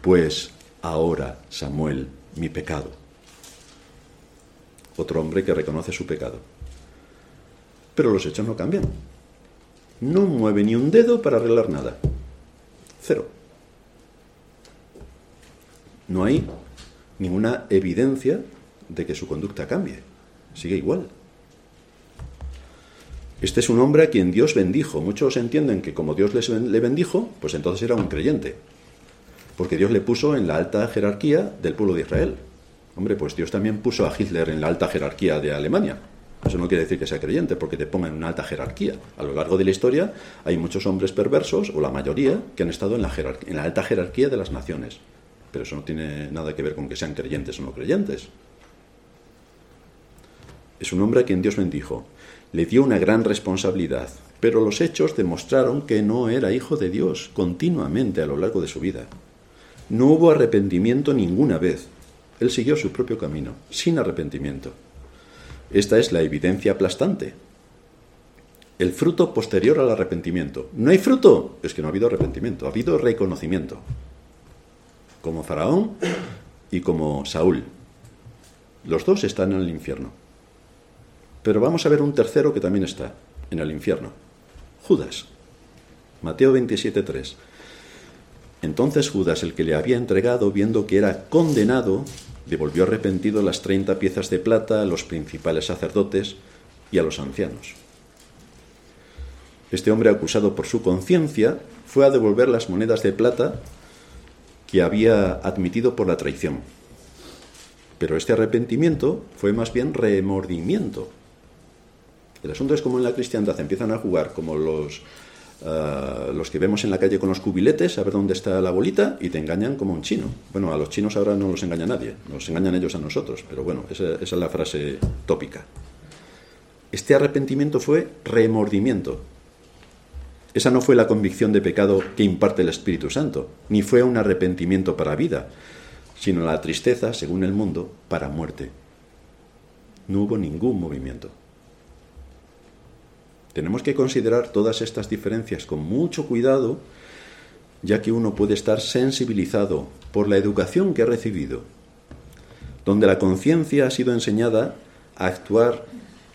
pues, ahora, Samuel, mi pecado. Otro hombre que reconoce su pecado. Pero los hechos no cambian. No mueve ni un dedo para arreglar nada. Cero. No hay ninguna evidencia de que su conducta cambie. Sigue igual. Este es un hombre a quien Dios bendijo. Muchos entienden que como Dios le bendijo, pues entonces era un creyente. Porque Dios le puso en la alta jerarquía del pueblo de Israel. Hombre, pues Dios también puso a Hitler en la alta jerarquía de Alemania. Eso no quiere decir que sea creyente, porque te ponga en una alta jerarquía. A lo largo de la historia hay muchos hombres perversos, o la mayoría, que han estado en la, en la alta jerarquía de las naciones. Pero eso no tiene nada que ver con que sean creyentes o no creyentes. Es un hombre a quien Dios bendijo le dio una gran responsabilidad, pero los hechos demostraron que no era hijo de Dios continuamente a lo largo de su vida. No hubo arrepentimiento ninguna vez. Él siguió su propio camino, sin arrepentimiento. Esta es la evidencia aplastante. El fruto posterior al arrepentimiento. ¿No hay fruto? Es que no ha habido arrepentimiento, ha habido reconocimiento. Como Faraón y como Saúl. Los dos están en el infierno. Pero vamos a ver un tercero que también está en el infierno. Judas. Mateo 27.3. Entonces Judas, el que le había entregado, viendo que era condenado, devolvió arrepentido las treinta piezas de plata a los principales sacerdotes y a los ancianos. Este hombre, acusado por su conciencia, fue a devolver las monedas de plata que había admitido por la traición. Pero este arrepentimiento fue más bien remordimiento el asunto es como en la cristiandad empiezan a jugar como los, ah, los que vemos en la calle con los cubiletes, a ver dónde está la bolita, y te engañan como un chino. Bueno, a los chinos ahora no los engaña nadie, nos engañan ellos a nosotros, pero bueno, esa es la frase tópica. Este arrepentimiento fue remordimiento. Esa no fue la convicción de pecado que imparte el Espíritu Santo, ni fue un arrepentimiento para vida, sino la tristeza, según el mundo, para muerte. No hubo ningún movimiento. Tenemos que considerar todas estas diferencias con mucho cuidado, ya que uno puede estar sensibilizado por la educación que ha recibido, donde la conciencia ha sido enseñada a actuar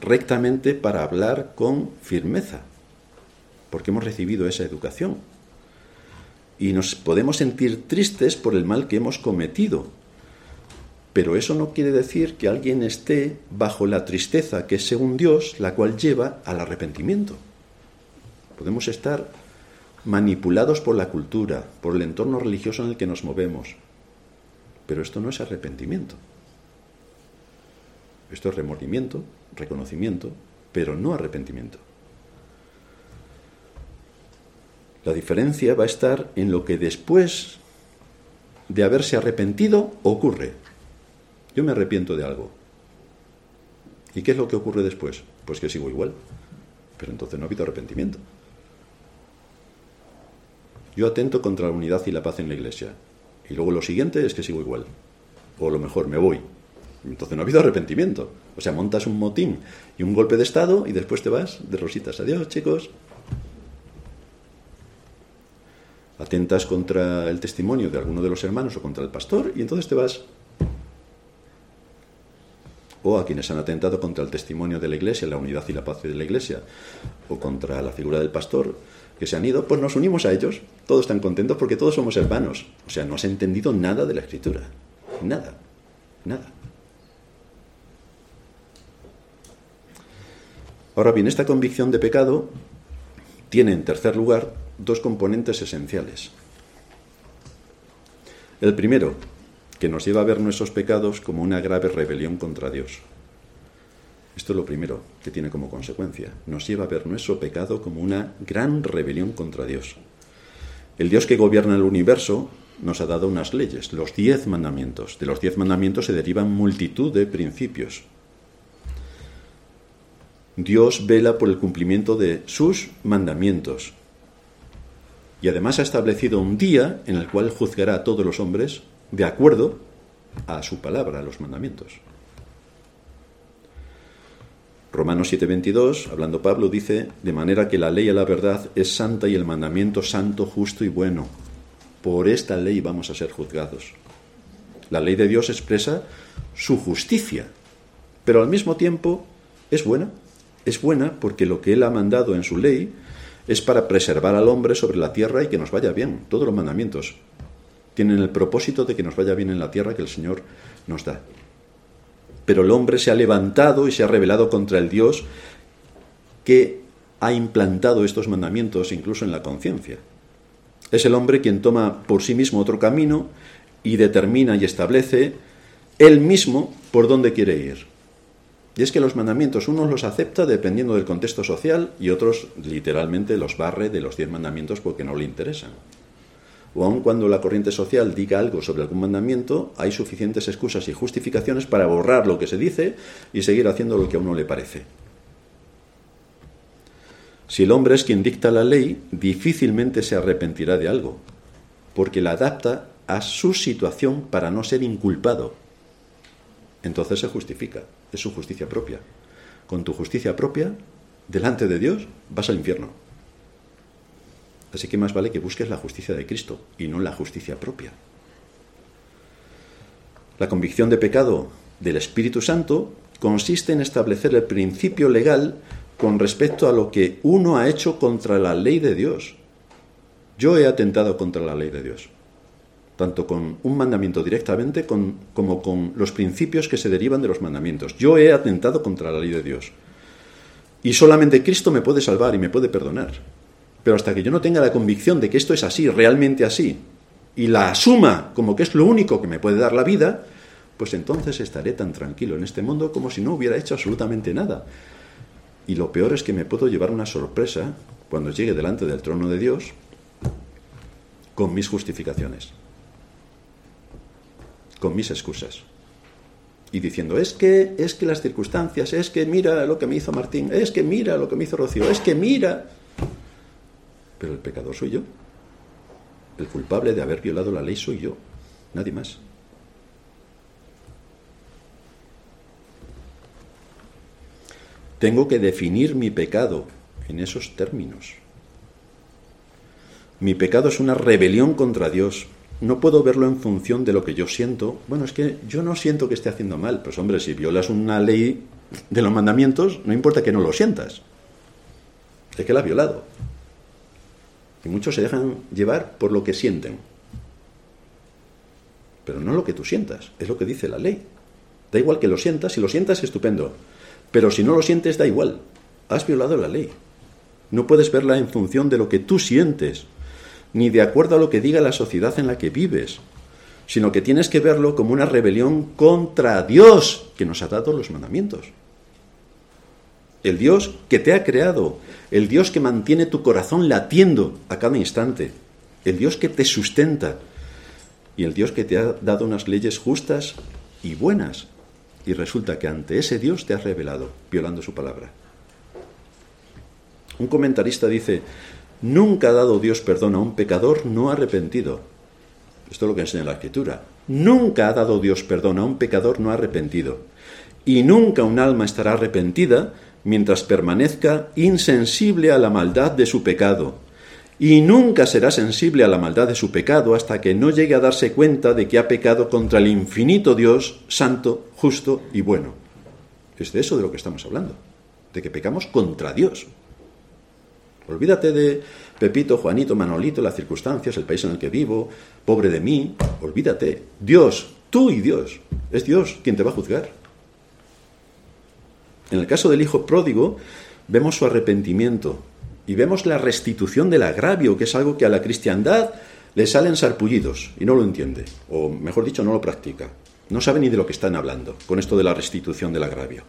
rectamente para hablar con firmeza, porque hemos recibido esa educación. Y nos podemos sentir tristes por el mal que hemos cometido, pero eso no quiere decir que alguien esté bajo la tristeza que es según Dios, la cual lleva al arrepentimiento. Podemos estar manipulados por la cultura, por el entorno religioso en el que nos movemos, pero esto no es arrepentimiento. Esto es remordimiento, reconocimiento, pero no arrepentimiento. La diferencia va a estar en lo que después de haberse arrepentido ocurre. Yo me arrepiento de algo. ¿Y qué es lo que ocurre después? Pues que sigo igual. Pero entonces no ha habido arrepentimiento. Yo atento contra la unidad y la paz en la iglesia. Y luego lo siguiente es que sigo igual. O lo mejor, me voy. Entonces no ha habido arrepentimiento. O sea, montas un motín y un golpe de Estado y después te vas de rositas. Adiós, chicos. Atentas contra el testimonio de alguno de los hermanos o contra el pastor y entonces te vas o a quienes han atentado contra el testimonio de la Iglesia, la unidad y la paz de la Iglesia, o contra la figura del pastor, que se han ido, pues nos unimos a ellos. Todos están contentos porque todos somos hermanos. O sea, no has entendido nada de la Escritura. Nada. Nada. Ahora bien, esta convicción de pecado tiene, en tercer lugar, dos componentes esenciales. El primero, que nos lleva a ver nuestros pecados como una grave rebelión contra Dios. Esto es lo primero que tiene como consecuencia. Nos lleva a ver nuestro pecado como una gran rebelión contra Dios. El Dios que gobierna el universo nos ha dado unas leyes, los diez mandamientos. De los diez mandamientos se derivan multitud de principios. Dios vela por el cumplimiento de sus mandamientos. Y además ha establecido un día en el cual juzgará a todos los hombres de acuerdo a su palabra, a los mandamientos. Romanos 7:22, hablando Pablo, dice, de manera que la ley a la verdad es santa y el mandamiento santo, justo y bueno. Por esta ley vamos a ser juzgados. La ley de Dios expresa su justicia, pero al mismo tiempo es buena. Es buena porque lo que Él ha mandado en su ley es para preservar al hombre sobre la tierra y que nos vaya bien. Todos los mandamientos tienen el propósito de que nos vaya bien en la tierra que el Señor nos da. Pero el hombre se ha levantado y se ha rebelado contra el Dios que ha implantado estos mandamientos incluso en la conciencia. Es el hombre quien toma por sí mismo otro camino y determina y establece él mismo por dónde quiere ir. Y es que los mandamientos unos los acepta dependiendo del contexto social y otros literalmente los barre de los diez mandamientos porque no le interesan o aun cuando la corriente social diga algo sobre algún mandamiento, hay suficientes excusas y justificaciones para borrar lo que se dice y seguir haciendo lo que a uno le parece. Si el hombre es quien dicta la ley, difícilmente se arrepentirá de algo, porque la adapta a su situación para no ser inculpado. Entonces se justifica, es su justicia propia. Con tu justicia propia, delante de Dios, vas al infierno. Así que más vale que busques la justicia de Cristo y no la justicia propia. La convicción de pecado del Espíritu Santo consiste en establecer el principio legal con respecto a lo que uno ha hecho contra la ley de Dios. Yo he atentado contra la ley de Dios, tanto con un mandamiento directamente como con los principios que se derivan de los mandamientos. Yo he atentado contra la ley de Dios. Y solamente Cristo me puede salvar y me puede perdonar. Pero hasta que yo no tenga la convicción de que esto es así, realmente así, y la asuma como que es lo único que me puede dar la vida, pues entonces estaré tan tranquilo en este mundo como si no hubiera hecho absolutamente nada. Y lo peor es que me puedo llevar una sorpresa cuando llegue delante del trono de Dios con mis justificaciones, con mis excusas. Y diciendo, es que, es que las circunstancias, es que mira lo que me hizo Martín, es que mira lo que me hizo Rocío, es que mira. Pero el pecador soy yo. El culpable de haber violado la ley soy yo, nadie más. Tengo que definir mi pecado en esos términos. Mi pecado es una rebelión contra Dios no puedo verlo en función de lo que yo siento. Bueno, es que yo no siento que esté haciendo mal. Pues hombre, si violas una ley de los mandamientos, no importa que no lo sientas. Es que la has violado. Y muchos se dejan llevar por lo que sienten. Pero no lo que tú sientas, es lo que dice la ley. Da igual que lo sientas, si lo sientas, estupendo. Pero si no lo sientes, da igual. Has violado la ley. No puedes verla en función de lo que tú sientes, ni de acuerdo a lo que diga la sociedad en la que vives, sino que tienes que verlo como una rebelión contra Dios, que nos ha dado los mandamientos. El Dios que te ha creado, el Dios que mantiene tu corazón latiendo a cada instante, el Dios que te sustenta y el Dios que te ha dado unas leyes justas y buenas. Y resulta que ante ese Dios te has revelado, violando su palabra. Un comentarista dice, nunca ha dado Dios perdón a un pecador no arrepentido. Esto es lo que enseña la escritura. Nunca ha dado Dios perdón a un pecador no arrepentido. Y nunca un alma estará arrepentida mientras permanezca insensible a la maldad de su pecado. Y nunca será sensible a la maldad de su pecado hasta que no llegue a darse cuenta de que ha pecado contra el infinito Dios, santo, justo y bueno. Es de eso de lo que estamos hablando, de que pecamos contra Dios. Olvídate de Pepito, Juanito, Manolito, las circunstancias, el país en el que vivo, pobre de mí. Olvídate. Dios, tú y Dios. Es Dios quien te va a juzgar. En el caso del hijo pródigo, vemos su arrepentimiento y vemos la restitución del agravio, que es algo que a la cristiandad le salen sarpullidos y no lo entiende, o mejor dicho, no lo practica. No sabe ni de lo que están hablando con esto de la restitución del agravio.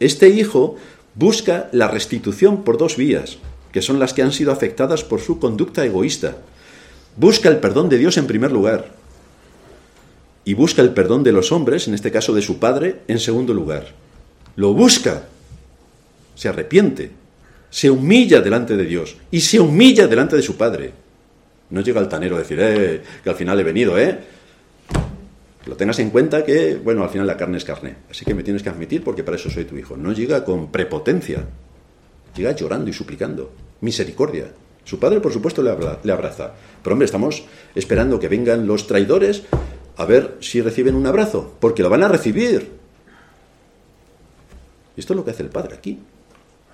Este hijo busca la restitución por dos vías, que son las que han sido afectadas por su conducta egoísta. Busca el perdón de Dios en primer lugar y busca el perdón de los hombres, en este caso de su padre, en segundo lugar. Lo busca, se arrepiente, se humilla delante de Dios y se humilla delante de su padre. No llega altanero a decir, eh, que al final he venido, ¿eh? lo tengas en cuenta que, bueno, al final la carne es carne. Así que me tienes que admitir porque para eso soy tu hijo. No llega con prepotencia. Llega llorando y suplicando. Misericordia. Su padre, por supuesto, le, abraza. Pero, hombre, estamos esperando que vengan los traidores a ver si reciben un abrazo. Porque lo van a recibir. Esto es lo que hace el padre aquí.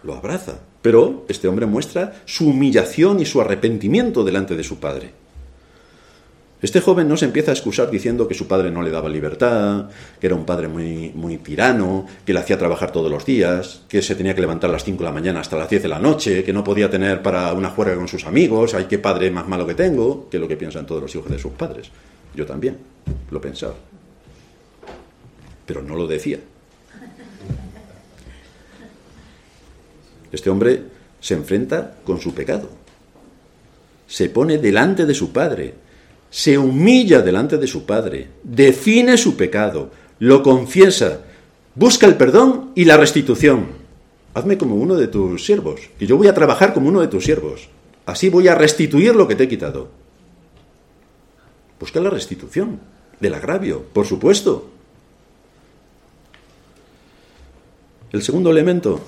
Lo abraza. Pero este hombre muestra su humillación y su arrepentimiento delante de su padre. Este joven no se empieza a excusar diciendo que su padre no le daba libertad, que era un padre muy, muy tirano, que le hacía trabajar todos los días, que se tenía que levantar a las 5 de la mañana hasta las 10 de la noche, que no podía tener para una juerga con sus amigos, ay, qué padre más malo que tengo, que es lo que piensan todos los hijos de sus padres. Yo también lo pensaba. Pero no lo decía. Este hombre se enfrenta con su pecado. Se pone delante de su padre se humilla delante de su Padre, define su pecado, lo confiesa, busca el perdón y la restitución. Hazme como uno de tus siervos, y yo voy a trabajar como uno de tus siervos. Así voy a restituir lo que te he quitado. Busca la restitución del agravio, por supuesto. El segundo elemento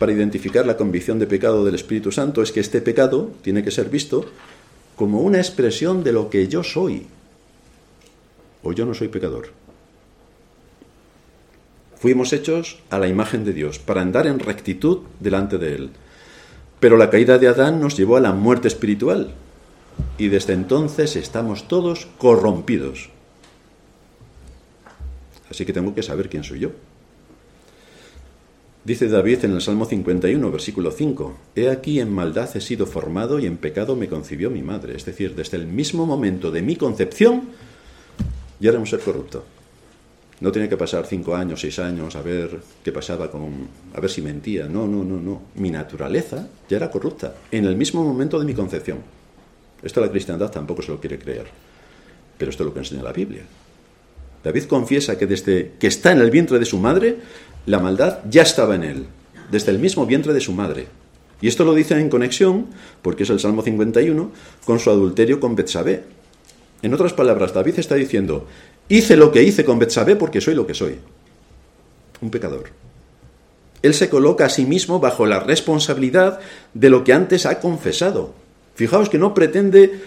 para identificar la convicción de pecado del Espíritu Santo es que este pecado tiene que ser visto como una expresión de lo que yo soy. O yo no soy pecador. Fuimos hechos a la imagen de Dios para andar en rectitud delante de Él. Pero la caída de Adán nos llevó a la muerte espiritual y desde entonces estamos todos corrompidos. Así que tengo que saber quién soy yo. Dice David en el Salmo 51, versículo 5, He aquí en maldad he sido formado y en pecado me concibió mi madre. Es decir, desde el mismo momento de mi concepción ya era un ser corrupto. No tiene que pasar cinco años, seis años a ver qué pasaba con. a ver si mentía. No, no, no, no. Mi naturaleza ya era corrupta en el mismo momento de mi concepción. Esto la cristiandad tampoco se lo quiere creer. Pero esto es lo que enseña la Biblia. David confiesa que desde que está en el vientre de su madre, la maldad ya estaba en él, desde el mismo vientre de su madre. Y esto lo dice en conexión, porque es el Salmo 51, con su adulterio con Betsabé. En otras palabras, David está diciendo, hice lo que hice con Betsabé porque soy lo que soy. Un pecador. Él se coloca a sí mismo bajo la responsabilidad de lo que antes ha confesado. Fijaos que no pretende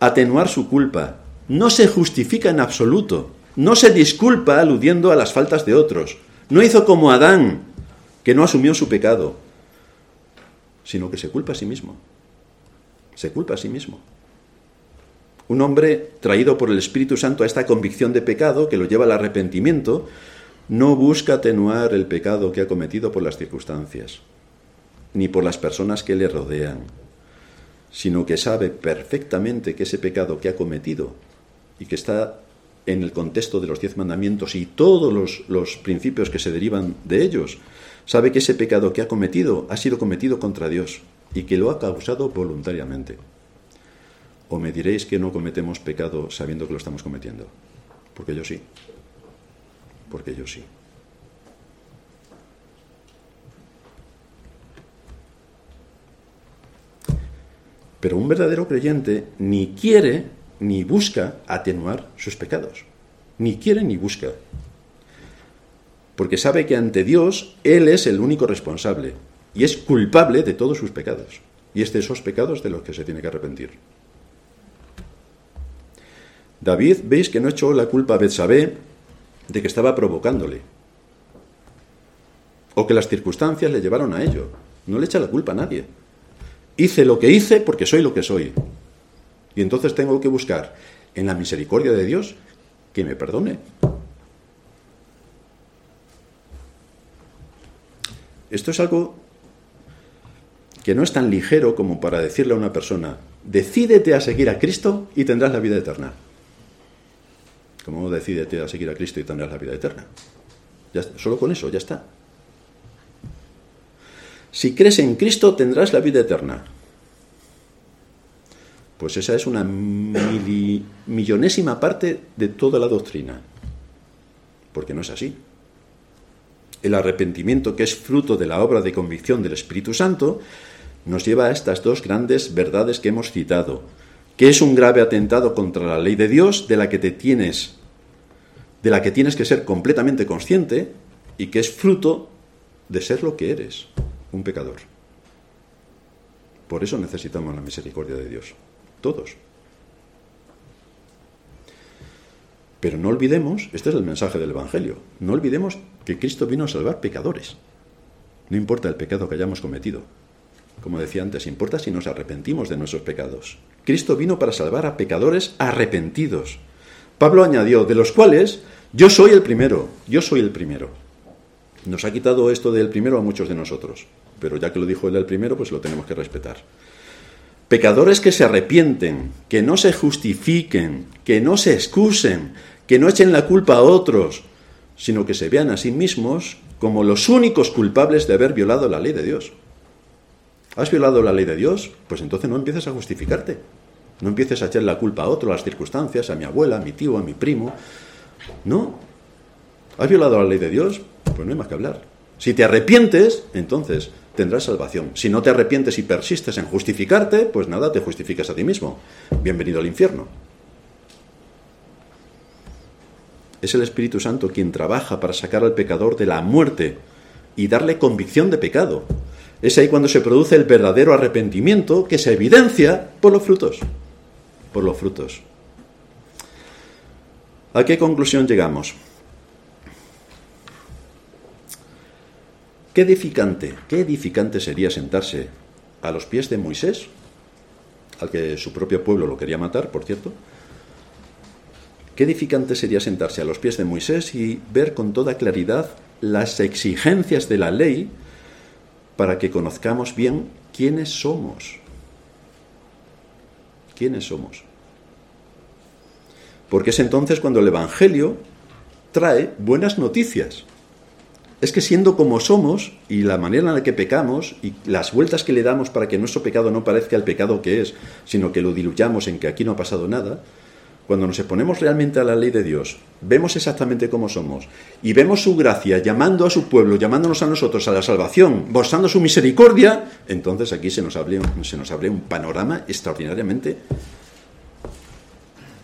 atenuar su culpa, no se justifica en absoluto, no se disculpa aludiendo a las faltas de otros, no hizo como Adán, que no asumió su pecado, sino que se culpa a sí mismo. Se culpa a sí mismo. Un hombre traído por el Espíritu Santo a esta convicción de pecado que lo lleva al arrepentimiento, no busca atenuar el pecado que ha cometido por las circunstancias, ni por las personas que le rodean, sino que sabe perfectamente que ese pecado que ha cometido y que está en el contexto de los diez mandamientos y todos los, principios que se derivan de ellos, sabe que ese pecado que ha cometido ha sido cometido contra Dios y que lo ha causado voluntariamente. ¿O me diréis que no cometemos pecado sabiendo que lo estamos cometiendo? Porque yo sí. Porque yo sí. Pero un verdadero creyente ni quiere ni busca atenuar sus pecados. Ni quiere ni busca. Porque sabe que ante Dios Él es el único responsable y es culpable de todos sus pecados. Y es de esos pecados de los que se tiene que arrepentir. David, veis que no echó la culpa a Betsabé de que estaba provocándole. O que las circunstancias le llevaron a ello. No le echa la culpa a nadie. Hice lo que hice porque soy lo que soy. Y entonces tengo que buscar en la misericordia de Dios que me perdone. Esto es algo que no es tan ligero como para decirle a una persona, decídete a seguir a Cristo y tendrás la vida eterna. ¿Cómo decídete a seguir a Cristo y tendrás la vida eterna? Ya, solo con eso, ya está. Si crees en Cristo tendrás la vida eterna. Pues esa es una millonésima parte de toda la doctrina. Porque no es así. El arrepentimiento, que es fruto de la obra de convicción del Espíritu Santo, nos lleva a estas dos grandes verdades que hemos citado, que es un grave atentado contra la ley de Dios de la que te tienes de la que tienes que ser completamente consciente y que es fruto de ser lo que eres, un pecador. Por eso necesitamos la misericordia de Dios todos. Pero no olvidemos, este es el mensaje del Evangelio, no olvidemos que Cristo vino a salvar pecadores. No importa el pecado que hayamos cometido. Como decía antes, importa si nos arrepentimos de nuestros pecados. Cristo vino para salvar a pecadores arrepentidos. Pablo añadió, de los cuales yo soy el primero, yo soy el primero. Nos ha quitado esto del primero a muchos de nosotros, pero ya que lo dijo él el primero, pues lo tenemos que respetar. Pecadores que se arrepienten, que no se justifiquen, que no se excusen, que no echen la culpa a otros, sino que se vean a sí mismos como los únicos culpables de haber violado la ley de Dios. ¿Has violado la ley de Dios? Pues entonces no empieces a justificarte. No empieces a echar la culpa a otro, a las circunstancias, a mi abuela, a mi tío, a mi primo. No. ¿Has violado la ley de Dios? Pues no hay más que hablar. Si te arrepientes, entonces tendrás salvación. Si no te arrepientes y persistes en justificarte, pues nada, te justificas a ti mismo. Bienvenido al infierno. Es el Espíritu Santo quien trabaja para sacar al pecador de la muerte y darle convicción de pecado. Es ahí cuando se produce el verdadero arrepentimiento que se evidencia por los frutos. Por los frutos. ¿A qué conclusión llegamos? ¿Qué edificante, qué edificante sería sentarse a los pies de Moisés, al que su propio pueblo lo quería matar, por cierto? ¿Qué edificante sería sentarse a los pies de Moisés y ver con toda claridad las exigencias de la ley para que conozcamos bien quiénes somos? ¿Quiénes somos? Porque es entonces cuando el Evangelio trae buenas noticias es que siendo como somos y la manera en la que pecamos y las vueltas que le damos para que nuestro pecado no parezca el pecado que es, sino que lo diluyamos en que aquí no ha pasado nada, cuando nos exponemos realmente a la ley de Dios, vemos exactamente cómo somos y vemos su gracia llamando a su pueblo, llamándonos a nosotros a la salvación, mostrando su misericordia, entonces aquí se nos abre, se nos abre un panorama extraordinariamente,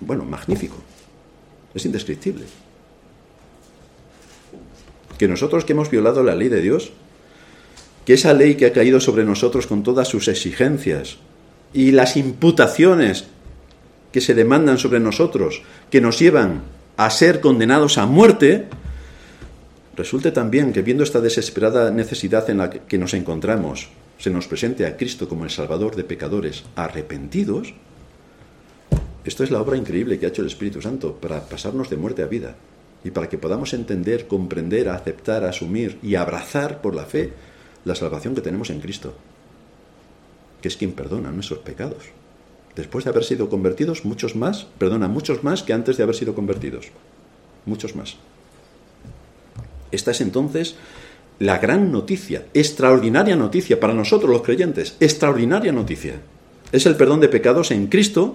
bueno, magnífico. Es indescriptible que nosotros que hemos violado la ley de Dios, que esa ley que ha caído sobre nosotros con todas sus exigencias y las imputaciones que se demandan sobre nosotros, que nos llevan a ser condenados a muerte, resulte también que viendo esta desesperada necesidad en la que nos encontramos, se nos presente a Cristo como el Salvador de pecadores arrepentidos, esto es la obra increíble que ha hecho el Espíritu Santo para pasarnos de muerte a vida y para que podamos entender, comprender, aceptar, asumir y abrazar por la fe la salvación que tenemos en Cristo, que es quien perdona nuestros pecados. Después de haber sido convertidos, muchos más, perdona, muchos más que antes de haber sido convertidos. Muchos más. Esta es entonces la gran noticia, extraordinaria noticia para nosotros los creyentes, extraordinaria noticia. Es el perdón de pecados en Cristo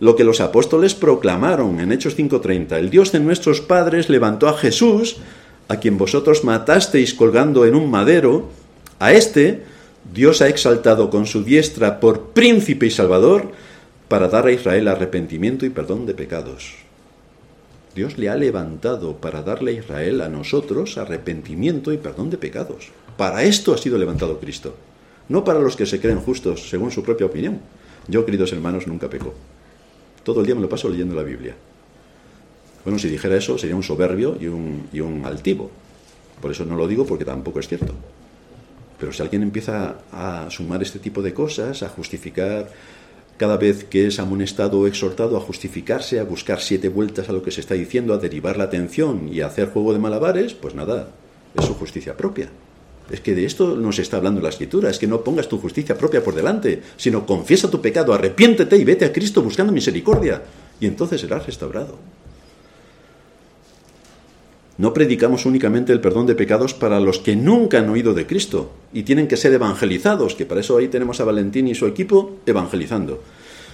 lo que los apóstoles proclamaron en Hechos 5:30. El Dios de nuestros padres levantó a Jesús, a quien vosotros matasteis colgando en un madero, a este Dios ha exaltado con su diestra por príncipe y salvador para dar a Israel arrepentimiento y perdón de pecados. Dios le ha levantado para darle a Israel, a nosotros, arrepentimiento y perdón de pecados. Para esto ha sido levantado Cristo, no para los que se creen justos según su propia opinión. Yo, queridos hermanos, nunca peco. Todo el día me lo paso leyendo la Biblia. Bueno, si dijera eso sería un soberbio y un, y un altivo. Por eso no lo digo porque tampoco es cierto. Pero si alguien empieza a sumar este tipo de cosas, a justificar cada vez que es amonestado o exhortado a justificarse, a buscar siete vueltas a lo que se está diciendo, a derivar la atención y a hacer juego de malabares, pues nada, es su justicia propia. Es que de esto nos está hablando la escritura, es que no pongas tu justicia propia por delante, sino confiesa tu pecado, arrepiéntete y vete a Cristo buscando misericordia, y entonces serás restaurado. No predicamos únicamente el perdón de pecados para los que nunca han oído de Cristo y tienen que ser evangelizados, que para eso ahí tenemos a Valentín y su equipo evangelizando,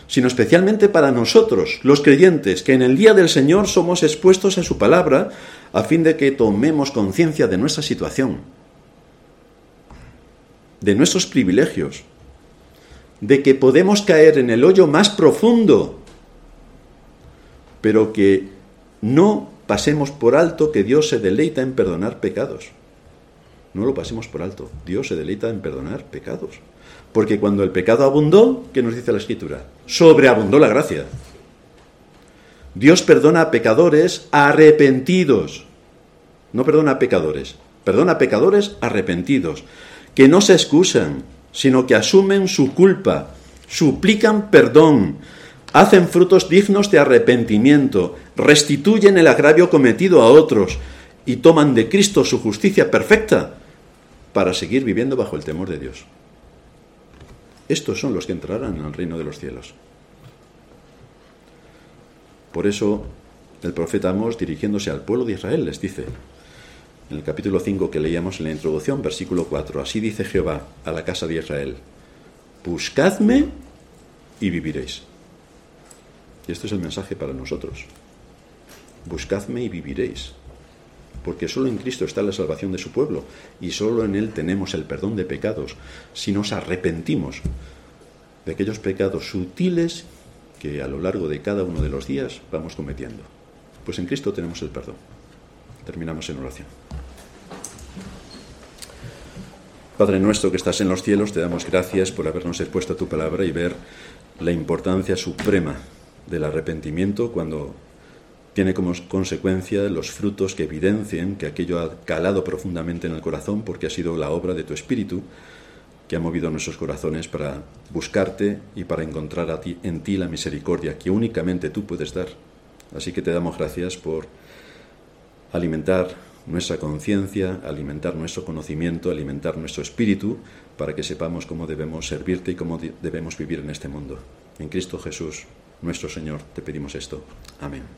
sino especialmente para nosotros, los creyentes, que en el día del Señor somos expuestos a su palabra a fin de que tomemos conciencia de nuestra situación de nuestros privilegios, de que podemos caer en el hoyo más profundo, pero que no pasemos por alto que Dios se deleita en perdonar pecados. No lo pasemos por alto. Dios se deleita en perdonar pecados. Porque cuando el pecado abundó, ¿qué nos dice la Escritura? Sobreabundó la gracia. Dios perdona a pecadores arrepentidos. No perdona a pecadores, perdona a pecadores arrepentidos que no se excusan, sino que asumen su culpa, suplican perdón, hacen frutos dignos de arrepentimiento, restituyen el agravio cometido a otros y toman de Cristo su justicia perfecta para seguir viviendo bajo el temor de Dios. Estos son los que entrarán en el reino de los cielos. Por eso el profeta Amos, dirigiéndose al pueblo de Israel, les dice, en el capítulo 5 que leíamos en la introducción, versículo 4. Así dice Jehová a la casa de Israel, buscadme y viviréis. Y esto es el mensaje para nosotros. Buscadme y viviréis. Porque solo en Cristo está la salvación de su pueblo y solo en Él tenemos el perdón de pecados si nos arrepentimos de aquellos pecados sutiles que a lo largo de cada uno de los días vamos cometiendo. Pues en Cristo tenemos el perdón. Terminamos en oración. Padre nuestro que estás en los cielos, te damos gracias por habernos expuesto a tu palabra y ver la importancia suprema del arrepentimiento cuando tiene como consecuencia los frutos que evidencien que aquello ha calado profundamente en el corazón porque ha sido la obra de tu Espíritu que ha movido nuestros corazones para buscarte y para encontrar a ti, en ti la misericordia que únicamente tú puedes dar. Así que te damos gracias por alimentar nuestra conciencia, alimentar nuestro conocimiento, alimentar nuestro espíritu, para que sepamos cómo debemos servirte y cómo debemos vivir en este mundo. En Cristo Jesús, nuestro Señor, te pedimos esto. Amén.